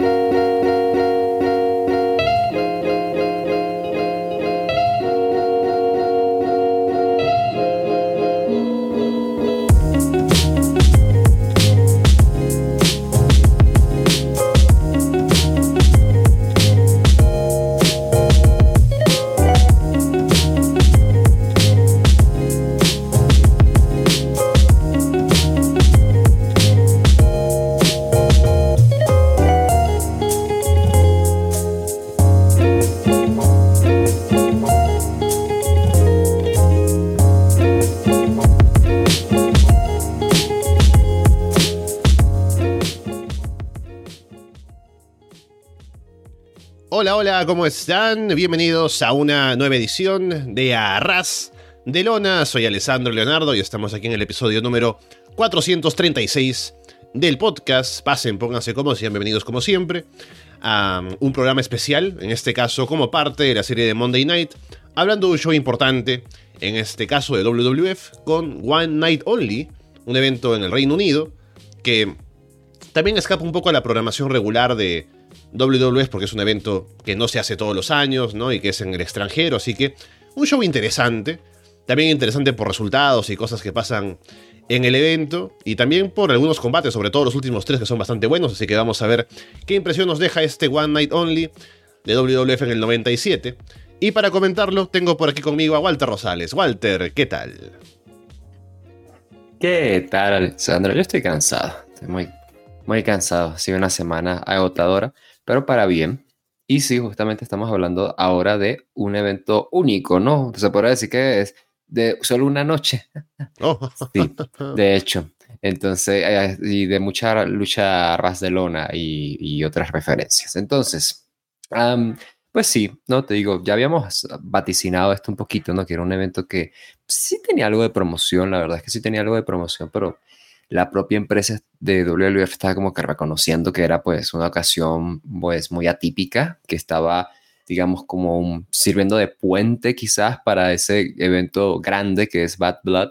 Hola, ¿cómo están? Bienvenidos a una nueva edición de Arras de Lona. Soy Alessandro Leonardo y estamos aquí en el episodio número 436 del podcast. Pasen, pónganse como sean bienvenidos como siempre a un programa especial, en este caso como parte de la serie de Monday Night, hablando de un show importante, en este caso de WWF, con One Night Only, un evento en el Reino Unido que también escapa un poco a la programación regular de WWE porque es un evento que no se hace todos los años, ¿no? Y que es en el extranjero, así que un show interesante. También interesante por resultados y cosas que pasan en el evento y también por algunos combates, sobre todo los últimos tres que son bastante buenos, así que vamos a ver qué impresión nos deja este One Night Only de WWF en el 97. Y para comentarlo, tengo por aquí conmigo a Walter Rosales. Walter, ¿qué tal? ¿Qué tal, Alexandra? Yo estoy cansado, estoy muy, muy cansado. Ha sido una semana agotadora, pero para bien. Y sí, justamente estamos hablando ahora de un evento único, ¿no? Se podría decir que es de solo una noche. Oh. Sí, de hecho. Entonces, eh, y de mucha lucha ras de lona y, y otras referencias. Entonces, pues sí, no te digo, ya habíamos vaticinado esto un poquito, ¿no? Que era un evento que sí tenía algo de promoción, la verdad es que sí tenía algo de promoción, pero la propia empresa de WWF estaba como que reconociendo que era pues una ocasión pues muy atípica, que estaba digamos como un, sirviendo de puente quizás para ese evento grande que es Bad Blood,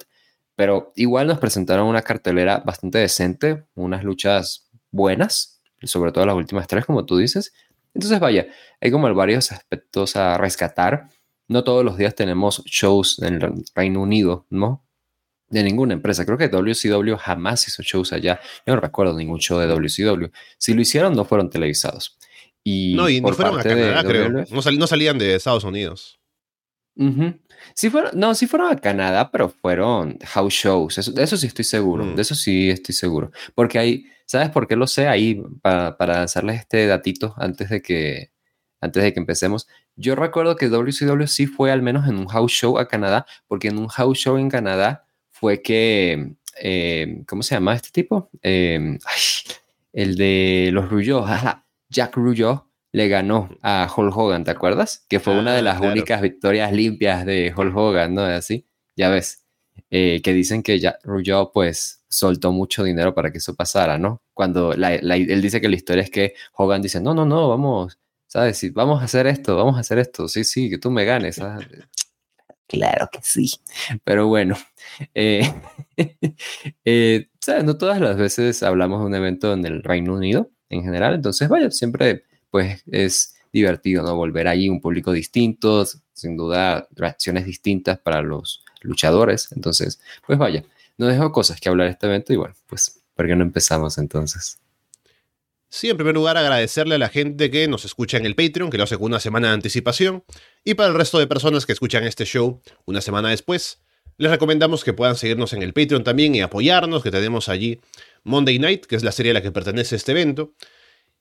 pero igual nos presentaron una cartelera bastante decente, unas luchas buenas, sobre todo las últimas tres como tú dices. Entonces vaya, hay como varios aspectos a rescatar. No todos los días tenemos shows en el Reino Unido, ¿no? De ninguna empresa. Creo que WCW jamás hizo shows allá. Yo no recuerdo ningún show de WCW. Si lo hicieron, no fueron televisados. Y no, y no fueron a Canadá, creo. No, sal- no salían de Estados Unidos. Sí fueron, no, sí fueron a Canadá, pero fueron house shows. Eso, de eso sí estoy seguro. Mm. De eso sí estoy seguro. Porque hay, ¿sabes por qué lo sé? Ahí, para, para lanzarles este datito antes de que, antes de que empecemos. Yo recuerdo que WCW sí fue al menos en un house show a Canadá, porque en un house show en Canadá fue que, eh, ¿cómo se llama este tipo? Eh, ay, el de los ajá, Jack Rougeau le ganó a Hulk Hogan, ¿te acuerdas? Que fue una Ah, de las claro. únicas victorias limpias de Hulk Hogan, ¿no? Así, ya ves, eh, que dicen que Jack Rougeau pues soltó mucho dinero para que eso pasara, ¿no? Cuando la- la- él dice que la historia es que Hogan dice, no, no, no, vamos, ¿sabes? Sí, vamos a hacer esto, vamos a hacer esto, sí, sí, que tú me ganes. ah". Claro que sí, pero bueno, eh, eh, ¿sabes? No todas las veces hablamos de un evento en el Reino Unido en general, entonces vaya, siempre pues es divertido, ¿no? Volver allí un público distinto, sin duda reacciones distintas para los luchadores, entonces pues vaya, no dejo cosas que hablar este evento y bueno, pues ¿por qué no empezamos entonces? Sí, en primer lugar agradecerle a la gente que nos escucha en el Patreon, que lo hace con una semana de anticipación, y para el resto de personas que escuchan este show una semana después, les recomendamos que puedan seguirnos en el Patreon también y apoyarnos, que tenemos allí Monday Night, que es la serie a la que pertenece este evento,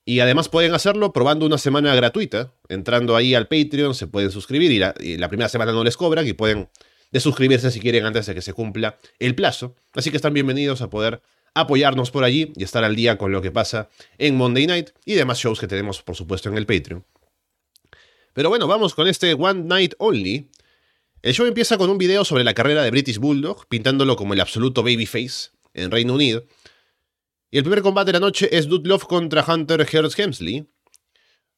y además pueden hacerlo probando una semana gratuita, entrando ahí al Patreon, se pueden suscribir y la, y la primera semana no les cobran y pueden desuscribirse si quieren antes de que se cumpla el plazo, así que están bienvenidos a poder apoyarnos por allí y estar al día con lo que pasa en Monday Night y demás shows que tenemos, por supuesto, en el Patreon. Pero bueno, vamos con este One Night Only. El show empieza con un video sobre la carrera de British Bulldog, pintándolo como el absoluto babyface en Reino Unido. Y el primer combate de la noche es Dude Love contra Hunter Hearst Hemsley.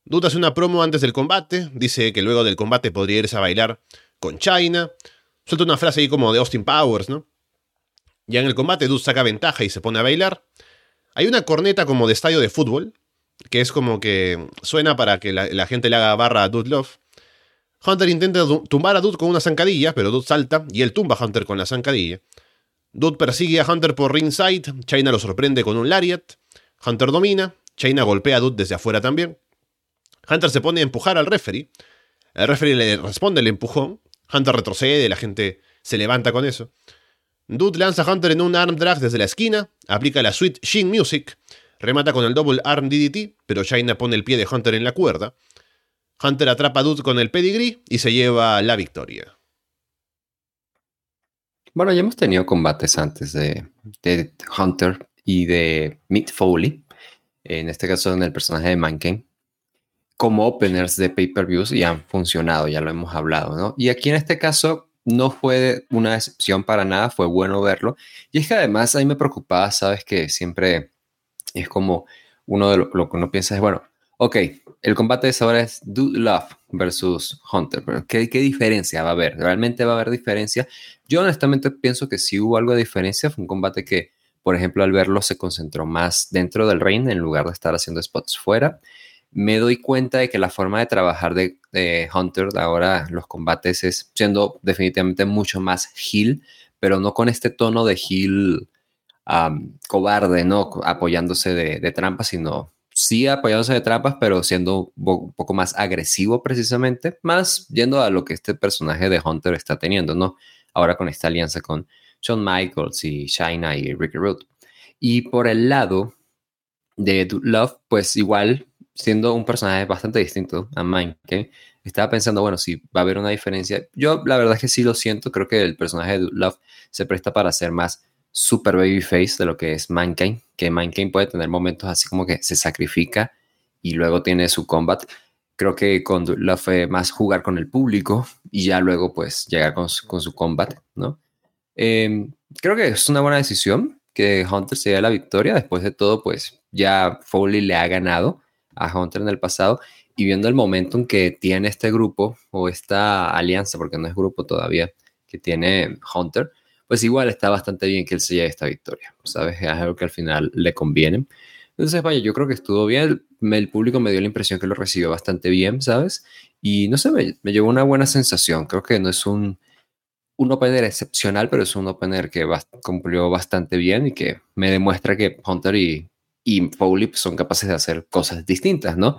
Dude hace una promo antes del combate, dice que luego del combate podría irse a bailar con China. Suelta una frase ahí como de Austin Powers, ¿no? Ya en el combate, Dude saca ventaja y se pone a bailar. Hay una corneta como de estadio de fútbol. que es como que suena para que la, gente le haga barra a Dude Love. Hunter intenta tumbar a Dude con una zancadilla, pero Dude salta y él tumba a Hunter con la zancadilla. Dude persigue a Hunter por ringside, China lo sorprende con un lariat, Hunter domina, China golpea a Dude desde afuera también. Hunter se pone a empujar al referee, el referee le responde el empujón, Hunter retrocede, la gente se levanta con eso. Dude lanza a Hunter en un arm drag desde la esquina, aplica la suite Shin Music, remata con el double arm DDT, pero China pone el pie de Hunter en la cuerda. Hunter atrapa a Dude con el pedigree y se lleva la victoria. Bueno, ya hemos tenido combates antes de, Hunter y de Mick Foley, en este caso en el personaje de Mankind, como openers de pay-per-views y han funcionado, ya lo hemos hablado, ¿no? Y aquí en este caso no fue una excepción para nada, fue bueno verlo. Y es que además a mí me preocupaba, sabes que siempre es como uno de lo, que uno piensa es, bueno, ok, el combate de esa hora es Dude Love versus Hunter, pero ¿qué, ¿qué, diferencia va a haber? ¿Realmente va a haber diferencia? Yo honestamente pienso que sí hubo algo de diferencia, fue un combate que, por ejemplo, al verlo se concentró más dentro del ring en lugar de estar haciendo spots fuera me doy cuenta de que la forma de trabajar de, Hunter ahora los combates es siendo definitivamente mucho más heel, pero no con este tono de heel cobarde, ¿no? Apoyándose de, trampas, sino sí apoyándose de trampas, pero siendo un poco más agresivo precisamente, más yendo a lo que este personaje de Hunter está teniendo, ¿no? Ahora con esta alianza con Shawn Michaels y Shayna y Ricky Root. Y por el lado de Love, pues igual siendo un personaje bastante distinto a Mike, que estaba pensando, bueno, si va a haber una diferencia. Yo la verdad es que sí lo siento, creo que el personaje de Love se presta para ser más super babyface de lo que es Mankind, que Mankind puede tener momentos así como que se sacrifica y luego tiene su combat. Creo que con Love fue más jugar con el público y ya luego pues llegar con su, con su combat, ¿no? Em, creo que es una buena decisión que Hunter se dé la victoria. Después de todo, pues ya Foley le ha ganado a Hunter en el pasado y viendo el momento en que tiene este grupo o esta alianza, porque no es grupo todavía, que tiene Hunter, pues igual está bastante bien que él se lleve esta victoria, ¿sabes? Es algo que al final le conviene. Entonces, vaya, yo creo que estuvo bien. El público me dio la impresión que lo recibió bastante bien, ¿sabes? Y no sé, me, me llevó una buena sensación. Creo que no es un, un opener excepcional, pero es un opener que cumplió bastante bien y que me demuestra que Hunter y y Foley son capaces de hacer cosas distintas, ¿no?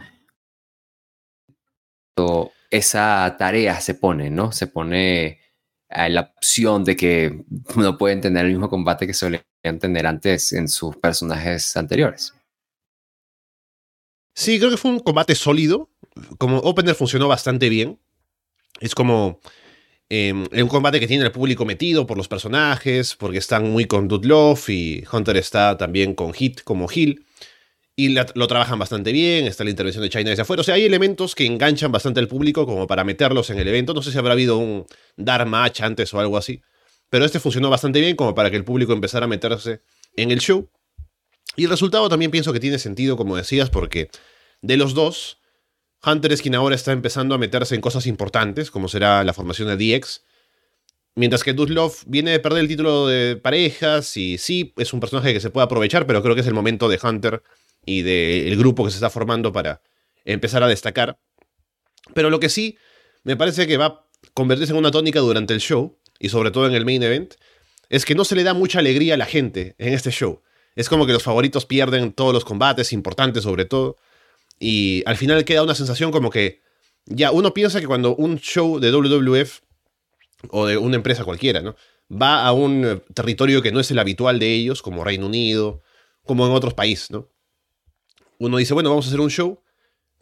esa tarea se pone, ¿no? Se pone a la opción de que no pueden tener el mismo combate que solían tener antes en sus personajes anteriores. Sí, creo que fue un combate sólido. Como opener funcionó bastante bien. Es como em, un combate que tiene el público metido por los personajes, porque están muy con Love y Hunter está también con Hit como Hill. Y lo trabajan bastante bien, está la intervención de China desde afuera. O sea, hay elementos que enganchan bastante al público como para meterlos en el evento. No sé si habrá habido un dar match antes o algo así. Pero este funcionó bastante bien como para que el público empezara a meterse en el show. Y el resultado también pienso que tiene sentido, como decías, porque de los dos, Hunter es quien ahora está empezando a meterse en cosas importantes, como será la formación de DX. Mientras que Dudlov viene de perder el título de parejas y sí, es un personaje que se puede aprovechar, pero creo que es el momento de Hunter y del grupo que se está formando para empezar a destacar. Pero lo que sí me parece que va a convertirse en una tónica durante el show, y sobre todo en el main event, es que no se le da mucha alegría a la gente en este show. Es como que los favoritos pierden todos los combates importantes sobre todo, y al final queda una sensación como que ya uno piensa que cuando un show de WWF o de una empresa cualquiera, ¿no? Va a un territorio que no es el habitual de ellos, como Reino Unido, como en otros países, ¿no? uno dice, bueno, vamos a hacer un show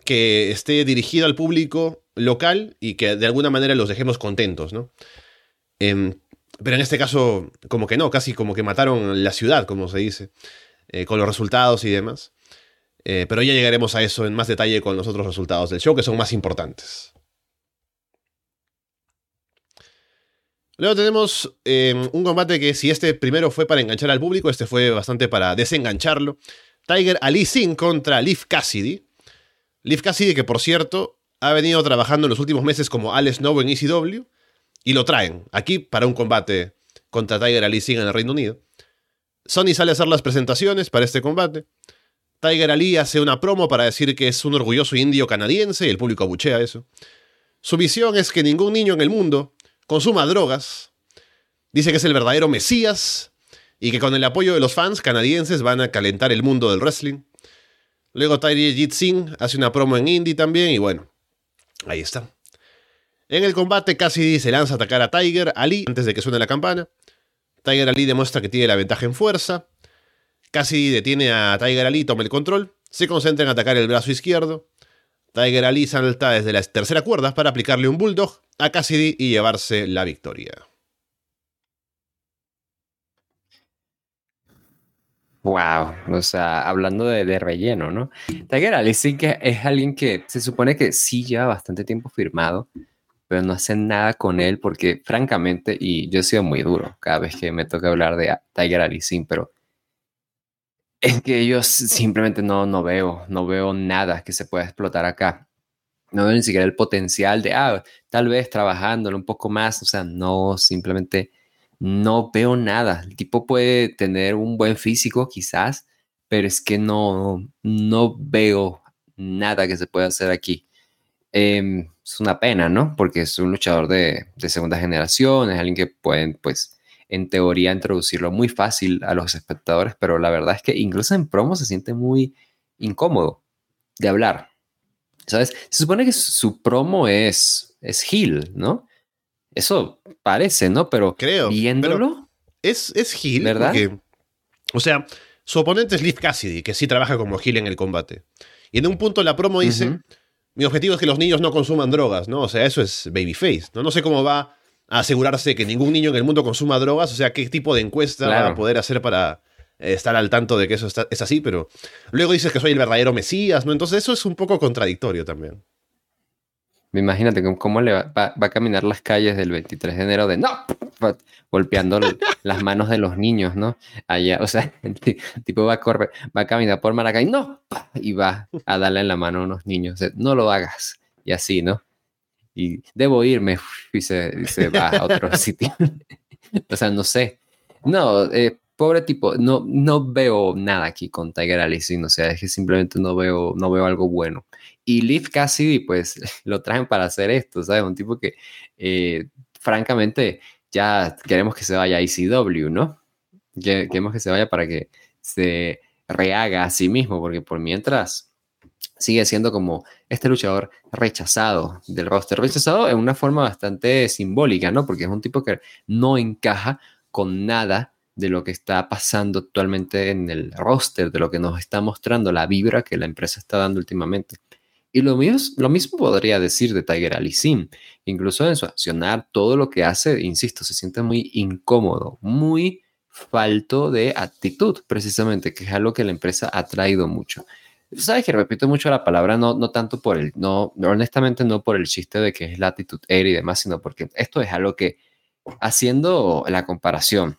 que esté dirigido al público local y que de alguna manera los dejemos contentos, ¿no? Em, pero en este caso, como que no, casi como que mataron la ciudad, como se dice, eh, con los resultados y demás. Eh, pero ya llegaremos a eso en más detalle con los otros resultados del show, que son más importantes. Luego tenemos em, un combate que si este primero fue para enganchar al público, este fue bastante para desengancharlo. Tiger Ali Singh contra Leaf Cassidy. Leaf Cassidy, que por cierto ha venido trabajando en los últimos meses como Alex Novo en ECW, y lo traen aquí para un combate contra Tiger Ali Singh en el Reino Unido. Sony sale a hacer las presentaciones para este combate, Tiger Ali hace una promo para decir que es un orgulloso indio canadiense y el público abuchea eso. Su visión es que ningún niño en el mundo consuma drogas. Dice que es el verdadero Mesías y que con el apoyo de los fans canadienses van a calentar el mundo del wrestling. Luego Tyri Jit Singh hace una promo en indie también y bueno, ahí está. En el combate Cassidy se lanza a atacar a Tiger Ali antes de que suene la campana. Tiger Ali demuestra que tiene la ventaja en fuerza. Cassidy detiene a Tiger Ali, toma el control. Se concentra en atacar el brazo izquierdo. Tiger Ali salta desde la tercera cuerda para aplicarle un bulldog a Cassidy y llevarse la victoria. Wow, o sea, hablando de, relleno, ¿no? Tiger Ali sí que es alguien que se supone que sí lleva bastante tiempo firmado, pero no hacen nada con él porque, francamente, y yo he sido muy duro cada vez que me toca hablar de Tiger Ali Sin, pero es que yo simplemente no, no veo, no veo nada que se pueda explotar acá. No veo ni siquiera el potencial de, ah, tal vez trabajándolo un poco más, o sea, no, simplemente no veo nada. El tipo puede tener un buen físico quizás, pero es que no, no veo nada que se pueda hacer aquí. Em, es una pena, ¿no? Porque es un luchador de, de segunda generación, es alguien que pueden, pues, en teoría introducirlo muy fácil a los espectadores, pero la verdad es que incluso en promo se siente muy incómodo de hablar. ¿Sabes? Se supone que su promo es, es Hill, ¿no? Eso parece, ¿no? Pero Creo, viéndolo. es, es Hill, ¿verdad? o sea, su oponente es Liv Cassidy, que sí trabaja como Hill en el combate. Y en un punto la promo dice: Mi objetivo es que los niños no consuman drogas, ¿no? O sea, eso es babyface, ¿no? No sé cómo va a asegurarse que ningún niño en el mundo consuma drogas, o sea, qué tipo de encuesta va a poder hacer para eh, estar al tanto de que eso es así, pero luego dices que soy el verdadero Mesías, ¿no? Entonces eso es un poco contradictorio también. Imagínate cómo le va, a caminar las calles del 23 de enero de no, golpeando las manos de los niños, ¿no? Allá, o sea, el tipo va a correr, va a caminar por Maracay, no, y va a darle en la mano a unos niños, no lo hagas, y así, ¿no? Y debo irme y se, va a otro sitio. o sea, no sé. No, eh, pobre tipo, no, no veo nada aquí con Tiger Allison, o sea, es que simplemente no veo, no veo algo bueno. Y Leaf Cassidy, pues lo traen para hacer esto, ¿sabes? Un tipo que, eh, francamente, ya queremos que se vaya a ECW, ¿no? Queremos que se vaya para que se rehaga a sí mismo, porque por mientras sigue siendo como este luchador rechazado del roster, rechazado en una forma bastante simbólica, ¿no? Porque es un tipo que no encaja con nada de lo que está pasando actualmente en el roster, de lo que nos está mostrando la vibra que la empresa está dando últimamente. Y lo, lo mismo podría decir de Tiger Ali Sim. Incluso en su accionar, todo lo que hace, insisto, se siente muy incómodo, muy falto de actitud, precisamente, que es algo que la empresa ha traído mucho. Sabes que repito mucho la palabra, no, no tanto por el, no, honestamente no por el chiste de que es la actitud era y demás, sino porque esto es algo que, haciendo la comparación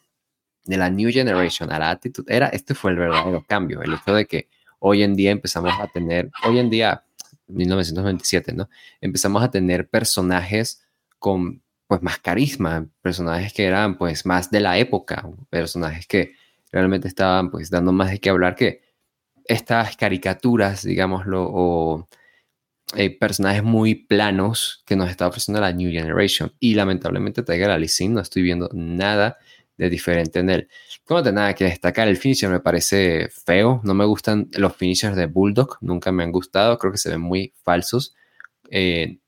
de la New Generation a la actitud era, este fue el verdadero cambio, el hecho de que hoy en día empezamos a tener, hoy en día, 1927, ¿no? Empezamos a tener personajes con pues más carisma, personajes que eran pues más de la época, personajes que realmente estaban pues dando más de qué hablar que estas caricaturas, digámoslo, o eh, personajes muy planos que nos está ofreciendo la New Generation. Y lamentablemente Tiger Alicin no estoy viendo nada de diferente en él. No tengo nada que destacar. El finisher me parece feo. No me gustan los finishers de Bulldog. Nunca me han gustado. Creo que se ven muy falsos. Eh,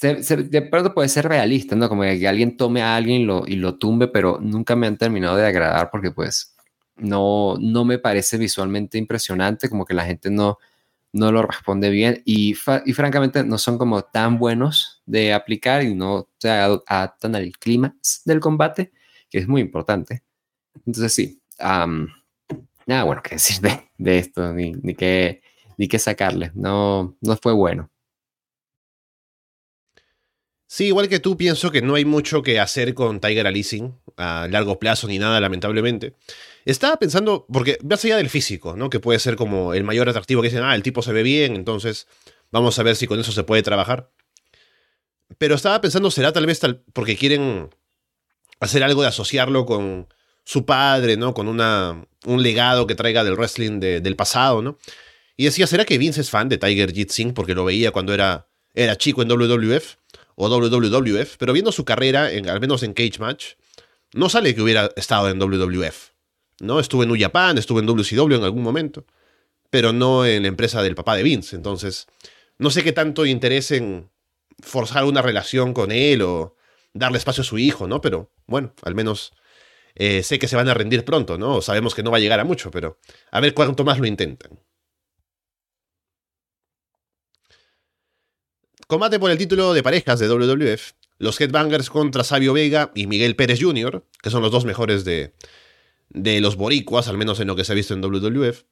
de pronto puede ser realista, ¿no? Como que alguien tome a alguien y lo tumbe, pero nunca me han terminado de agradar porque pues no, no me parece visualmente impresionante, como que la gente no, no lo responde bien y, y francamente no son como tan buenos de aplicar y no se adaptan al clima del combate, que es muy importante. Entonces sí, nada bueno que decir de, esto, ni, ni, que, ni que sacarle, no, no fue bueno. Sí, igual que tú, pienso que no hay mucho que hacer con Tiger Alicing a largo plazo ni nada, lamentablemente. Estaba pensando, porque más allá del físico, ¿no? Que puede ser como el mayor atractivo que dicen, ah, el tipo se ve bien, entonces vamos a ver si con eso se puede trabajar. Pero estaba pensando, será tal vez tal, porque quieren hacer algo de asociarlo con, su padre, ¿no? Con una, un legado que traiga del wrestling del pasado, ¿no? Y decía, ¿será que Vince es fan de Tiger Jeet porque lo veía cuando era, era chico en WWF o WWF? Pero viendo su carrera, en, al menos en Cage Match, no sale que hubiera estado en WWF. ¿no? Estuvo en New estuvo en WCW en algún momento, pero no en la empresa del papá de Vince. Entonces, no sé qué tanto interés en forzar una relación con él o darle espacio a su hijo, ¿no? Pero bueno, al menos eh, sé que se van a rendir pronto, ¿no? Sabemos que no va a llegar a mucho, pero a ver cuánto más lo intentan. Combate por el título de parejas de WWF. Los Headbangers contra Sabio Vega y Miguel Pérez Jr., que son los dos mejores de, de los boricuas, al menos en lo que se ha visto en WWF.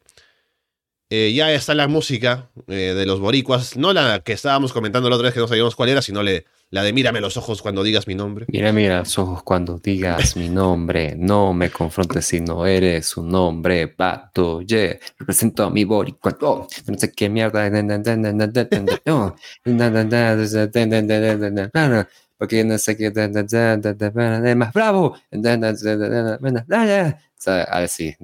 Eh, ya está la música eh, de los boricuas, no la que estábamos comentando la otra vez que no sabíamos cuál era, sino la de mírame los ojos cuando digas mi nombre. Mira, mira los ojos cuando digas mi nombre, no me confrontes si no eres un nombre, pato, yeah, represento a mi boricua, oh, no sé qué mierda, porque no sé qué, más bravo, a ver si.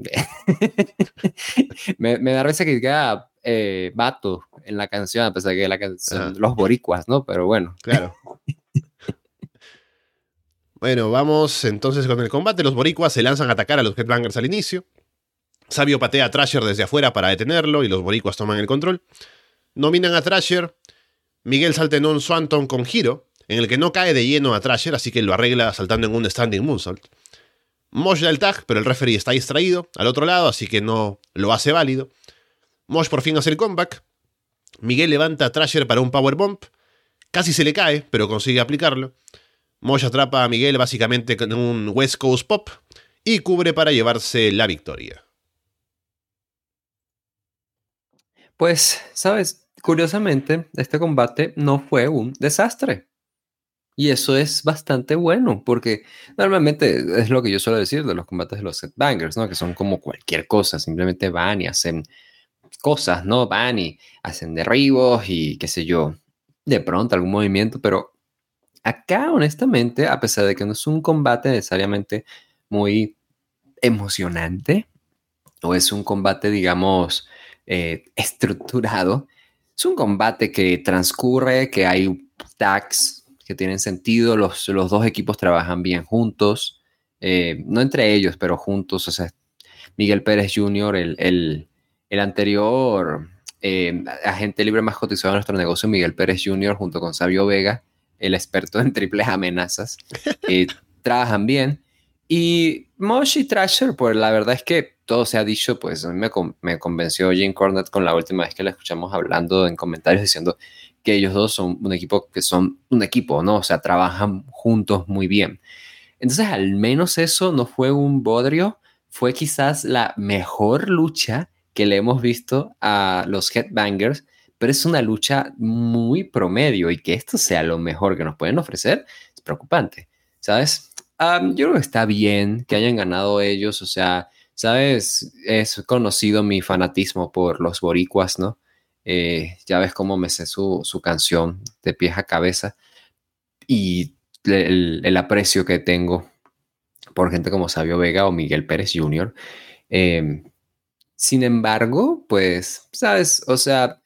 me, me, da risa que diga eh, vato en la canción, a pesar de que la canción, los boricuas, ¿no? Pero bueno. Claro. bueno, vamos entonces con el combate. Los boricuas se lanzan a atacar a los Headbangers al inicio. Sabio patea a Trasher desde afuera para detenerlo y los boricuas toman el control. Nominan a Trasher. Miguel salta en un Swanton con giro, en el que no cae de lleno a Trasher, así que lo arregla saltando en un standing moonsault. Mosh da el tag, pero el referee está distraído al otro lado, así que no lo hace válido. Mosh por fin hace el comeback. Miguel levanta a Trasher para un powerbomb. Casi se le cae, pero consigue aplicarlo. Mosh atrapa a Miguel básicamente con un West Coast Pop y cubre para llevarse la victoria. Pues, sabes, curiosamente, este combate no fue un desastre. Y eso es bastante bueno, porque normalmente es lo que yo suelo decir de los combates de los headbangers, ¿no? Que son como cualquier cosa, simplemente van y hacen cosas, ¿no? Van y hacen derribos y qué sé yo, de pronto algún movimiento, pero acá honestamente, a pesar de que no es un combate necesariamente muy emocionante, o es un combate, digamos, eh, estructurado, es un combate que transcurre, que hay tags que tienen sentido, los, los dos equipos trabajan bien juntos, eh, no entre ellos, pero juntos, o sea, Miguel Pérez Jr., el, el, anterior eh, agente libre más cotizado de nuestro negocio, Miguel Pérez Jr., junto con Sabio Vega, el experto en triples amenazas, eh, trabajan bien. Y Mosh y Trasher, pues la verdad es que todo se ha dicho, pues a mí me, me convenció Jim Cornette con la última vez que la escuchamos hablando en comentarios diciendo que ellos dos son un equipo que son un equipo, ¿no? O sea, trabajan juntos muy bien. Entonces, al menos eso no fue un bodrio, fue quizás la mejor lucha que le hemos visto a los Headbangers, pero es una lucha muy promedio y que esto sea lo mejor que nos pueden ofrecer es preocupante, ¿sabes? yo creo que está bien que hayan ganado ellos, o sea, ¿sabes? Es conocido mi fanatismo por los boricuas, ¿no? Eh, ya ves cómo me sé su, canción de pies a cabeza y el, aprecio que tengo por gente como Sabio Vega o Miguel Pérez Jr. sin embargo, pues, ¿sabes? O sea,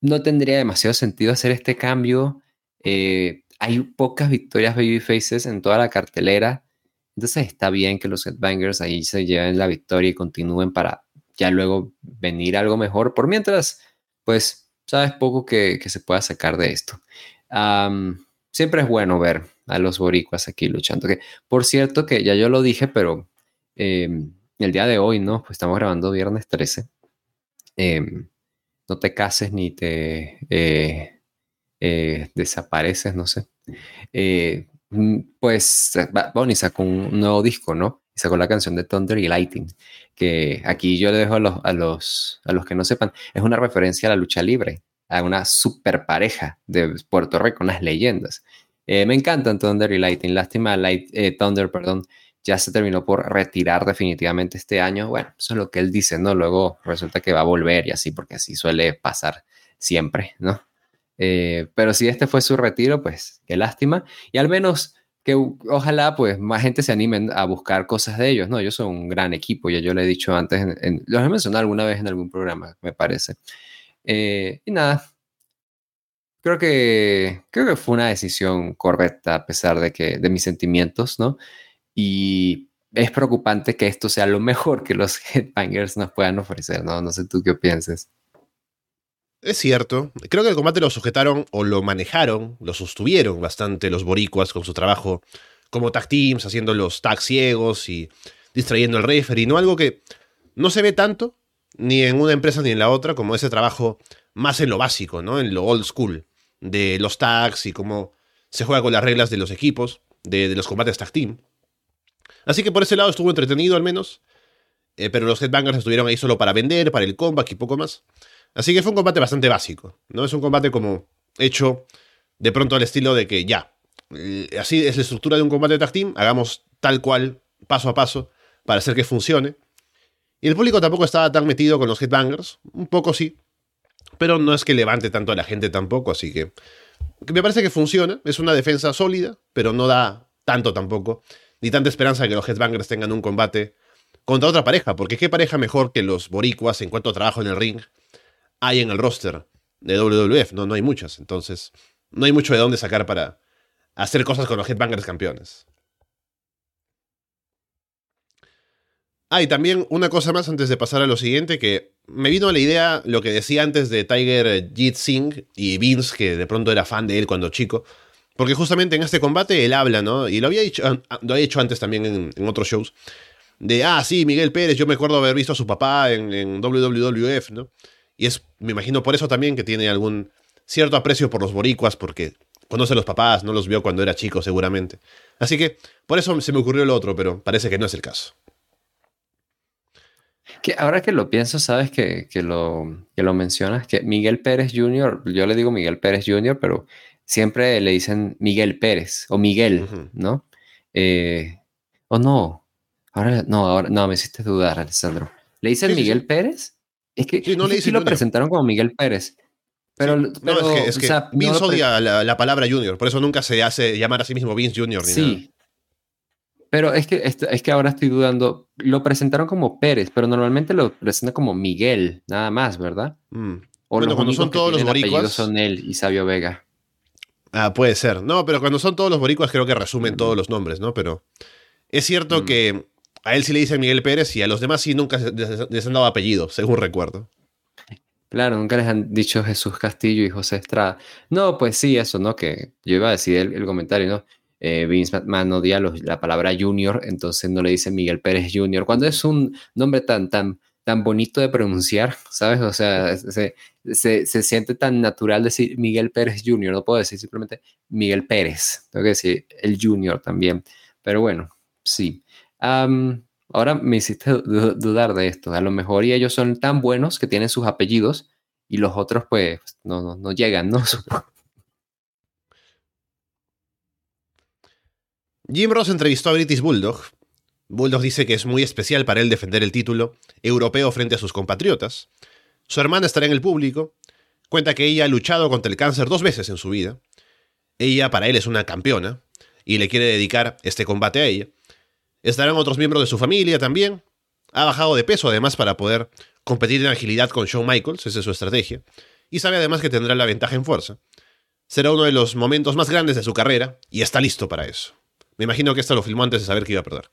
no tendría demasiado sentido hacer este cambio. Eh, hay pocas victorias babyfaces en toda la cartelera. Entonces está bien que los headbangers ahí se lleven la victoria y continúen para ya luego venir algo mejor. Por mientras, pues sabes poco que, se pueda sacar de esto. siempre es bueno ver a los boricuas aquí luchando. Por cierto, que ya yo lo dije, pero em, el día de hoy, ¿no? Pues estamos grabando viernes 13. Em, no te cases ni te eh, eh, desapareces, no sé. Eh, mm, pues Bonnie sacó un nuevo disco, ¿no? Y sacó la canción de Thunder y Lightning que aquí yo le dejo a los, a los, a los que no sepan, es una referencia a la lucha libre, a una super pareja de Puerto Rico, unas leyendas. Me encantan Thunder y Lightning. Lástima, Light, Thunder, perdón, ya se terminó por retirar definitivamente este año. Bueno, eso es lo que él dice, ¿no? Luego resulta que va a volver y así, porque así suele pasar siempre, ¿no? Eh, pero si este fue su retiro, pues qué lástima. Y al menos que ojalá pues más gente se anime a buscar cosas de ellos, ¿no? Ellos son un gran equipo, ya yo lo he dicho antes, en, los he mencionado alguna vez en algún programa, me parece. Eh, y nada, creo que, creo que fue una decisión correcta a pesar de, que, de mis sentimientos, ¿no? Y es preocupante que esto sea lo mejor que los headbangers nos puedan ofrecer, ¿no? No sé tú qué pienses. Es cierto. Creo que el combate lo sujetaron o lo manejaron, lo sostuvieron bastante los boricuas con su trabajo como tag teams, haciendo los tags ciegos y distrayendo al referee, ¿no? Algo que no se ve tanto ni en una empresa ni en la otra como ese trabajo más en lo básico, ¿no? En lo old school de los tags y cómo se juega con las reglas de los equipos, de, los combates tag team. Así que por ese lado estuvo entretenido al menos, eh, pero los headbangers estuvieron ahí solo para vender, para el comeback y poco más. Así que fue un combate bastante básico, ¿no? Es un combate como hecho de pronto al estilo de que ya, eh, así es la estructura de un combate de tag team, hagamos tal cual, paso a paso, para hacer que funcione. Y el público tampoco estaba tan metido con los headbangers, un poco sí, pero no es que levante tanto a la gente tampoco, así que me parece que funciona, es una defensa sólida, pero no da tanto tampoco, ni tanta esperanza que los headbangers tengan un combate contra otra pareja, porque qué pareja mejor que los boricuas en cuanto a trabajo en el ring hay en el roster de WWF, no, no hay muchas, entonces no hay mucho de dónde sacar para hacer cosas con los Headbangers campeones. Ah, y también una cosa más antes de pasar a lo siguiente, que me vino a la idea lo que decía antes de Tiger Jeet Singh y Vince, que de pronto era fan de él cuando chico, porque justamente en este combate él habla, ¿no? Y lo había ah, lo había hecho antes también en, otros shows, de, ah, sí, Miguel Pérez, yo me acuerdo haber visto a su papá en, WWF, ¿no? Y es, me imagino por eso también que tiene algún cierto aprecio por los boricuas, porque conoce a los papás, no los vio cuando era chico seguramente. Así que por eso se me ocurrió lo otro, pero parece que no es el caso. Que ahora que lo pienso, sabes que, lo, que lo mencionas, que Miguel Pérez Jr., yo le digo Miguel Pérez Jr., pero siempre le dicen Miguel Pérez o Miguel, ¿no? Eh, o no, ahora no, ahora no, me hiciste dudar, Alessandro. ¿Le dicen Miguel Pérez? Es que no le lo presentaron como Miguel Pérez. Pero, no, es que, Vince odia la, palabra Junior, por eso nunca se hace llamar a sí mismo Vince Junior. sí. Pero es que, es que ahora estoy dudando. Lo presentaron como Pérez, pero normalmente lo presentan como Miguel, nada más, ¿verdad? Mm. O bueno, cuando son todos los boricuas. Son él y Sabio Vega. Ah, puede ser. No, pero cuando son todos los boricuas creo que resumen todos los nombres, ¿no? Pero es cierto mm. que a él sí le dicen Miguel Pérez y a los demás sí nunca les han dado apellido, según recuerdo. Claro, nunca les han dicho Jesús Castillo y José Estrada. No, pues sí, eso, ¿no? Que yo iba a decir el, comentario, ¿no? Eh, Vince McMahon odia la palabra junior, entonces no le dice Miguel Pérez Junior. Cuando es un nombre tan, tan, tan bonito de pronunciar, ¿sabes? O sea, se, se, siente tan natural decir Miguel Pérez Junior. No puedo decir simplemente Miguel Pérez. Tengo que decir el Junior también. Pero bueno, sí ahora me hiciste dudar de esto. A lo mejor y ellos son tan buenos que tienen sus apellidos y los otros pues no, no, llegan, ¿no? Jim Ross entrevistó a British Bulldog. Bulldog dice que es muy especial para él defender el título europeo frente a sus compatriotas. Su hermana estará en el público. Cuenta que ella ha luchado contra el cáncer dos veces en su vida. Ella para él es una campeona y le quiere dedicar este combate a ella. Estarán otros miembros de su familia también. Ha bajado de peso además para poder competir en agilidad con Shawn Michaels, esa es su estrategia. Y sabe además que tendrá la ventaja en fuerza. Será uno de los momentos más grandes de su carrera y está listo para eso. Me imagino que esto lo filmó antes de saber que iba a perder.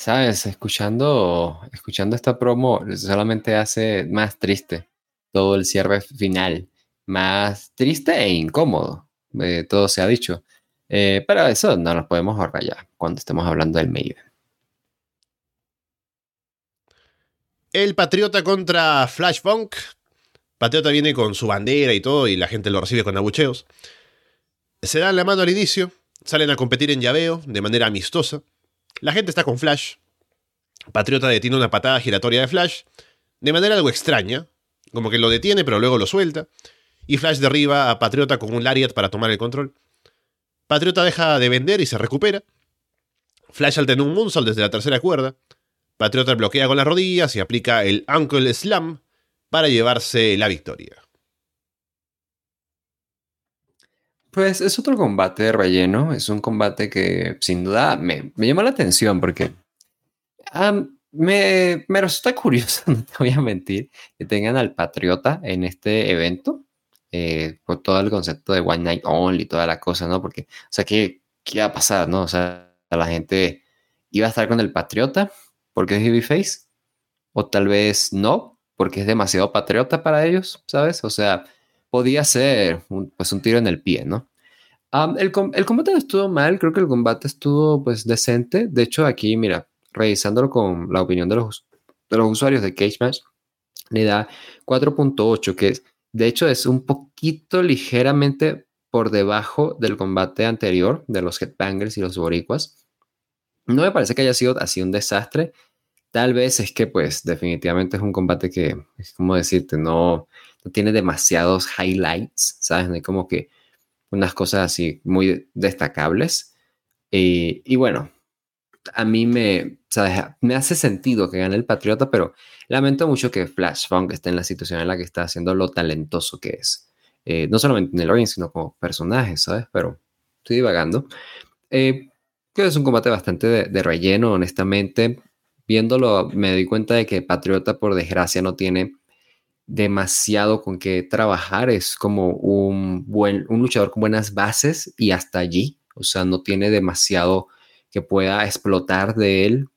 Sabes, escuchando, escuchando esta promo solamente hace más triste todo el cierre final. Más triste e incómodo, eh, todo se ha dicho. Eh, pero eso no nos podemos ahorrar ya cuando estemos hablando del Maiden. El Patriota contra Flash Funk. Patriota viene con su bandera y todo y la gente lo recibe con abucheos. Se dan la mano al inicio, salen a competir en llaveo de manera amistosa. La gente está con Flash. Patriota detiene una patada giratoria de Flash de manera algo extraña, como que lo detiene pero luego lo suelta. Y Flash derriba a Patriota con un lariat para tomar el control. Patriota deja de vender y se recupera. Flash altena un moonsault desde la tercera cuerda. Patriota bloquea con las rodillas y aplica el Uncle Slam para llevarse la victoria. Pues es otro combate de relleno, es un combate que sin duda me, llama la atención porque me, me resulta curioso, no te voy a mentir, que tengan al Patriota en este evento, eh, con todo el concepto de One Night Only y toda la cosa, ¿no? Porque, o sea, ¿qué, qué iba a pasar, no? O sea, la gente iba a estar con el Patriota porque es Babyface, o tal vez no, porque es demasiado patriota para ellos, ¿sabes? O sea, podía ser un, pues un tiro en el pie, ¿no? el, el, combate no estuvo mal, creo que el combate estuvo pues decente. De hecho, aquí, mira, revisándolo con la opinión de los, usuarios de Cage Match, le da 4.8, que de hecho es un poquito ligeramente por debajo del combate anterior de los Headbangers y los Boricuas. No me parece que haya sido así un desastre. Tal vez es que, pues, definitivamente es un combate que, es como decirte, no, tiene demasiados highlights, ¿sabes? Como que unas cosas así muy destacables. Y, bueno, a mí me, me hace sentido que gane el Patriota, pero lamento mucho que Flash Funk esté en la situación en la que está, haciendo lo talentoso que es. Eh, no solamente en el ring, sino como personaje, ¿sabes? Pero estoy divagando. Eh, que es un combate bastante de, relleno, honestamente. Viéndolo, me di cuenta de que Patriota, por desgracia, no tiene demasiado con qué trabajar. Es como un, buen, un luchador con buenas bases y hasta allí. O sea, no tiene demasiado que pueda explotar de él.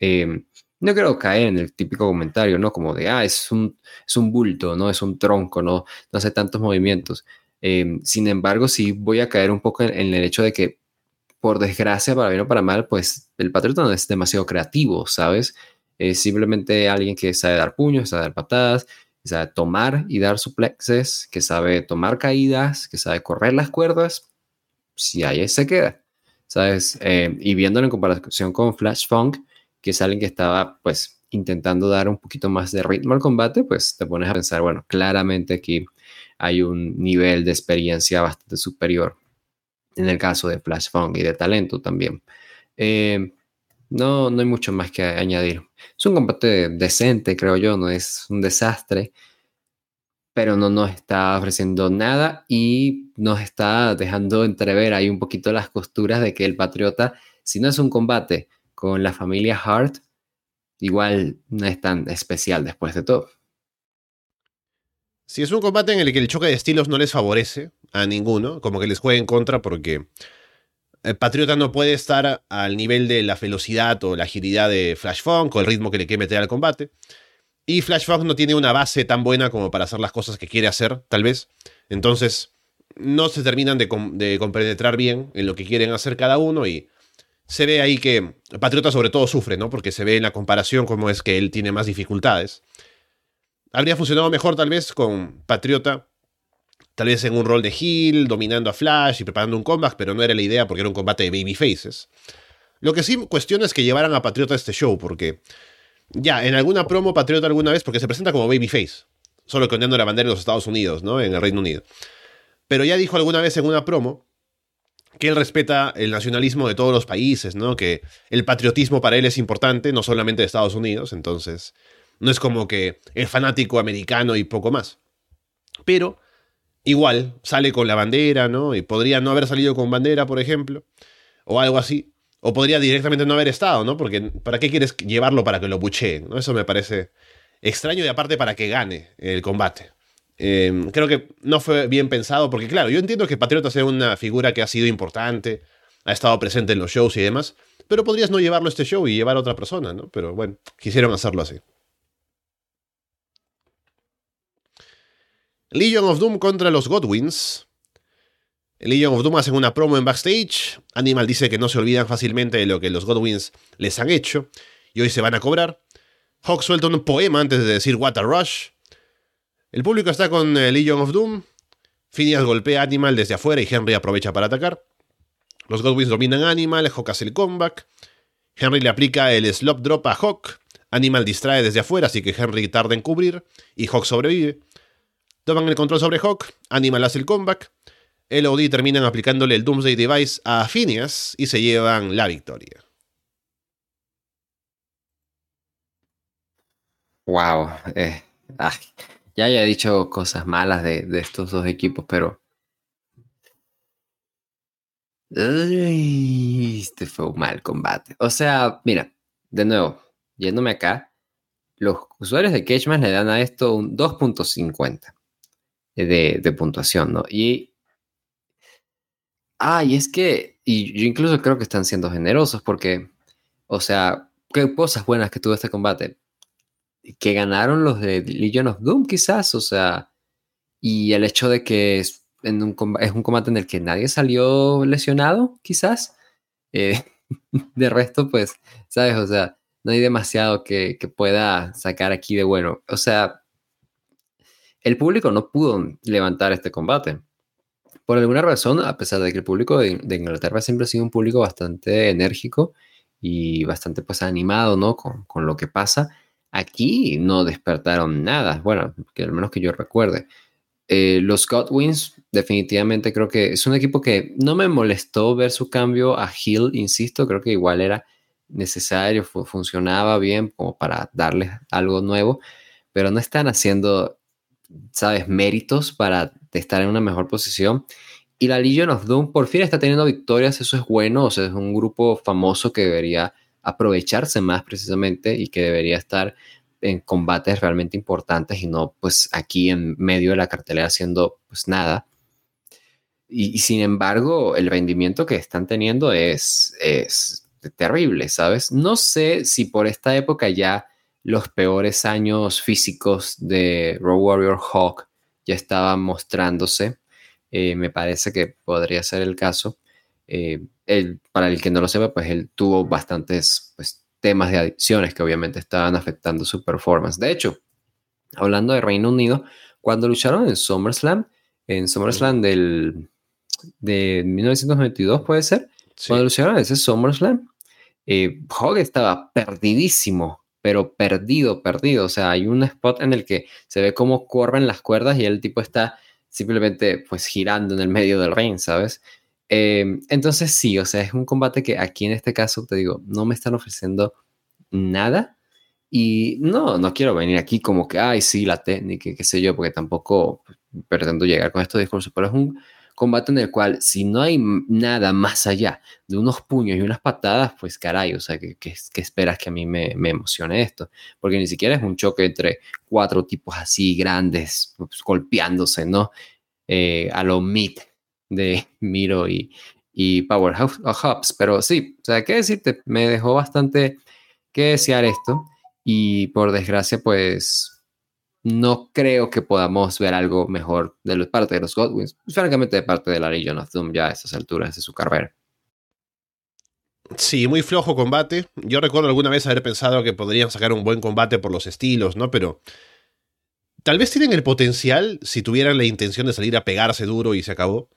Em, no quiero caer en el típico comentario, ¿no? Como de, ah, es un, es un bulto, ¿no? Es un tronco, ¿no? No hace tantos movimientos. Em, sin embargo, sí voy a caer un poco en, el hecho de que, por desgracia, para bien o para mal, pues el Patriota no es demasiado creativo, ¿sabes? Es simplemente alguien que sabe dar puños, sabe dar patadas, que sabe tomar y dar suplexes, que sabe tomar caídas, que sabe correr las cuerdas. Si ahí se queda. ¿sabes? Eh, y viéndolo en comparación con Flash Funk, que es alguien que estaba, pues, intentando dar un poquito más de ritmo al combate, pues te pones a pensar, bueno, claramente aquí hay un nivel de experiencia bastante superior en el caso de Flash Funk y de talento también. Eh, no, no hay mucho más que añadir. Es un combate decente, creo yo, no es un desastre pero no nos está ofreciendo nada y nos está dejando entrever ahí un poquito las costuras de que el Patriota, si no es un combate con la familia Hart, igual no es tan especial después de todo. Si es un combate en el que el choque de estilos no les favorece a ninguno, como que les juegue en contra porque el Patriota no puede estar al nivel de la velocidad o la agilidad de Flash Funk o el ritmo que le quiere meter al combate. Y Flashback no tiene una base tan buena como para hacer las cosas que quiere hacer, tal vez. Entonces, no se terminan de, compenetrar bien en lo que quieren hacer cada uno y se ve ahí que Patriota sobre todo sufre, ¿no? Porque se ve en la comparación cómo es que él tiene más dificultades. Habría funcionado mejor tal vez con Patriota, tal vez en un rol de heel, dominando a Flash y preparando un comeback, pero no era la idea porque era un combate de babyfaces. Lo que sí cuestiona es que llevaran a Patriota a este show, porque ya, en alguna promo Patriota alguna vez, porque se presenta como Babyface, solo condeando la bandera de los Estados Unidos, ¿no? En el Reino Unido. Pero ya dijo alguna vez en una promo que él respeta el nacionalismo de todos los países, ¿no? Que el patriotismo para él es importante, no solamente de Estados Unidos, entonces no es como que el fanático americano y poco más. Pero igual sale con la bandera, ¿no? Y podría no haber salido con bandera, por ejemplo, o algo así. O podría directamente no haber estado, ¿no? Porque ¿para qué quieres llevarlo para que lo bucheen? ¿no? Eso me parece extraño y aparte para que gane el combate. Em, creo que no fue bien pensado porque, claro, yo entiendo que Patriota sea una figura que ha sido importante, ha estado presente en los shows y demás, pero podrías no llevarlo a este show y llevar a otra persona, ¿no? Pero bueno, quisieron hacerlo así. Legion of Doom contra los Godwins. Legion of Doom hacen una promo en backstage. Animal dice que no se olvidan fácilmente de lo que los Godwins les han hecho y hoy se van a cobrar. Hawk suelta un poema antes de decir What a Rush. El público está con eh, Legion of Doom. Phineas golpea a Animal desde afuera y Henry aprovecha para atacar. Los Godwins dominan a Animal, Hawk hace el comeback. Henry le aplica el slop drop a Hawk. Animal distrae desde afuera, así que Henry tarda en cubrir y Hawk sobrevive. Toman el control sobre Hawk, Animal hace el comeback. LOD terminan aplicándole el Doomsday Device a Phineas y se llevan la victoria. Wow. Eh, ya he dicho cosas malas de, estos dos equipos, pero este fue un mal combate. O sea, mira, de nuevo, yéndome acá, los usuarios de Cageman le dan a esto un 2.50 de, de, puntuación, ¿no? Y. Ah, y es que. Y yo incluso creo que están siendo generosos porque. O sea, qué cosas buenas que tuvo este combate. Que ganaron los de Legion of Doom, quizás, o sea. Y el hecho de que es, en un, es un combate en el que nadie salió lesionado, quizás. Eh, de resto, pues, ¿sabes? O sea, no hay demasiado que, que, pueda sacar aquí de bueno. O sea, el público no pudo levantar este combate. Por alguna razón, a pesar de que el público de, Inglaterra siempre ha sido un público bastante enérgico y bastante pues animado, ¿no? Con, con, lo que pasa, aquí no despertaron nada. Bueno, que al menos que yo recuerde. Eh, los Godwins, definitivamente creo que es un equipo que no me molestó ver su cambio a Hill, insisto, creo que igual era necesario, funcionaba bien como para darles algo nuevo, pero no están haciendo, sabes, méritos para estar en una mejor posición. Y la Legion of Doom por fin está teniendo victorias, eso es bueno, o sea, es un grupo famoso que debería aprovecharse más precisamente y que debería estar en combates realmente importantes y no pues aquí en medio de la cartelera haciendo pues nada. Y, y sin embargo, el rendimiento que están teniendo es, es terrible, ¿sabes? No sé si por esta época ya los peores años físicos de Road Warrior Hawk ya estaban mostrándose. Eh, me parece que podría ser el caso. Eh, para el que no lo sepa, pues él tuvo bastantes pues, temas de adicciones que obviamente estaban afectando su performance. De hecho, hablando de Reino Unido, cuando lucharon en SummerSlam, en SummerSlam del, de 1992 puede ser, cuando lucharon ese SummerSlam, eh, Hog estaba perdidísimo, pero perdido, perdido. O sea, hay un spot en el que se ve cómo corren las cuerdas y el tipo está simplemente pues girando en el medio del ring, ¿sabes? Eh, entonces sí, o sea, es un combate que aquí en este caso, te digo, no me están ofreciendo nada. Y no, no quiero venir aquí como que, ay, sí, la técnica, qué sé yo, porque tampoco pretendo llegar con estos discursos, pero es un combate en el cual si no hay nada más allá de unos puños y unas patadas, pues caray, o sea, ¿qué, esperas que a mí me, emocione esto? Porque ni siquiera es un choque entre cuatro tipos así grandes, pues, golpeándose, ¿no? Eh, a lo meat de Miro y, y Powerhouse pero sí, o sea, qué decirte, me dejó bastante que desear esto y por desgracia, pues no creo que podamos ver algo mejor de parte de los Godwins. Pues, francamente, de parte de la Legion of ya a estas alturas de su carrera. Sí, muy flojo combate. Yo recuerdo alguna vez haber pensado que podrían sacar un buen combate por los estilos, ¿no? Pero tal vez tienen el potencial si tuvieran la intención de salir a pegarse duro y se acabó.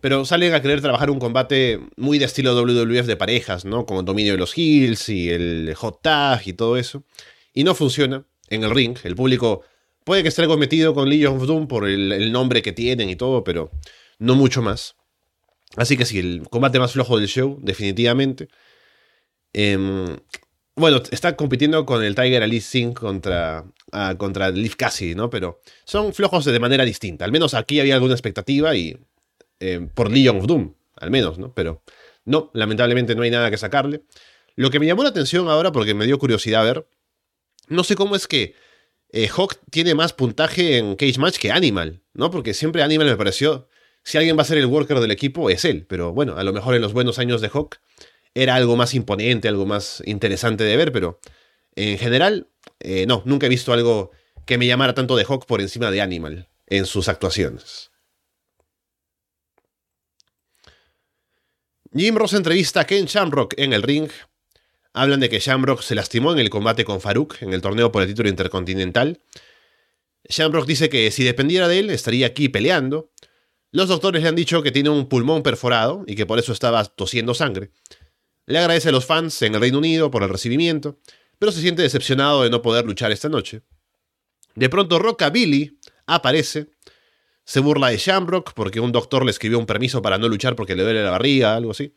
Pero salen a querer trabajar un combate muy de estilo WWF de parejas, ¿no? Con dominio de los heels y el hot tag y todo eso. Y no funciona en el ring. El público Puede que esté algo metido con Legion of Doom por el, nombre que tienen y todo, pero no mucho más. Así que sí, el combate más flojo del show, definitivamente. Em, bueno, está compitiendo con el Tiger Alice Singh contra, uh, contra Leaf Cassidy, ¿no? Pero son flojos de manera distinta. Al menos aquí había alguna expectativa y em, por Legion of Doom, al menos, ¿no? Pero no, lamentablemente no hay nada que sacarle. Lo que me llamó la atención ahora, porque me dio curiosidad ver, no sé cómo es que eh, Hawk tiene más puntaje en Cage Match que Animal, ¿no? Porque siempre Animal me pareció, si alguien va a ser el worker del equipo, es él. Pero bueno, a lo mejor en los buenos años de Hawk era algo más imponente, algo más interesante de ver, pero en general, eh, no, nunca he visto algo que me llamara tanto de Hawk por encima de Animal en sus actuaciones. Jim Ross entrevista a Ken Shamrock en el ring Hablan de que Shamrock se lastimó en el combate con Farouk en el torneo por el título intercontinental. Shamrock dice que si dependiera de él estaría aquí peleando. Los doctores le han dicho que tiene un pulmón perforado y que por eso estaba tosiendo sangre. Le agradece a los fans en el Reino Unido por el recibimiento, pero se siente decepcionado de no poder luchar esta noche. De pronto Rockabilly aparece, se burla de Shamrock porque un doctor le escribió un permiso para no luchar porque le duele la barriga, algo así.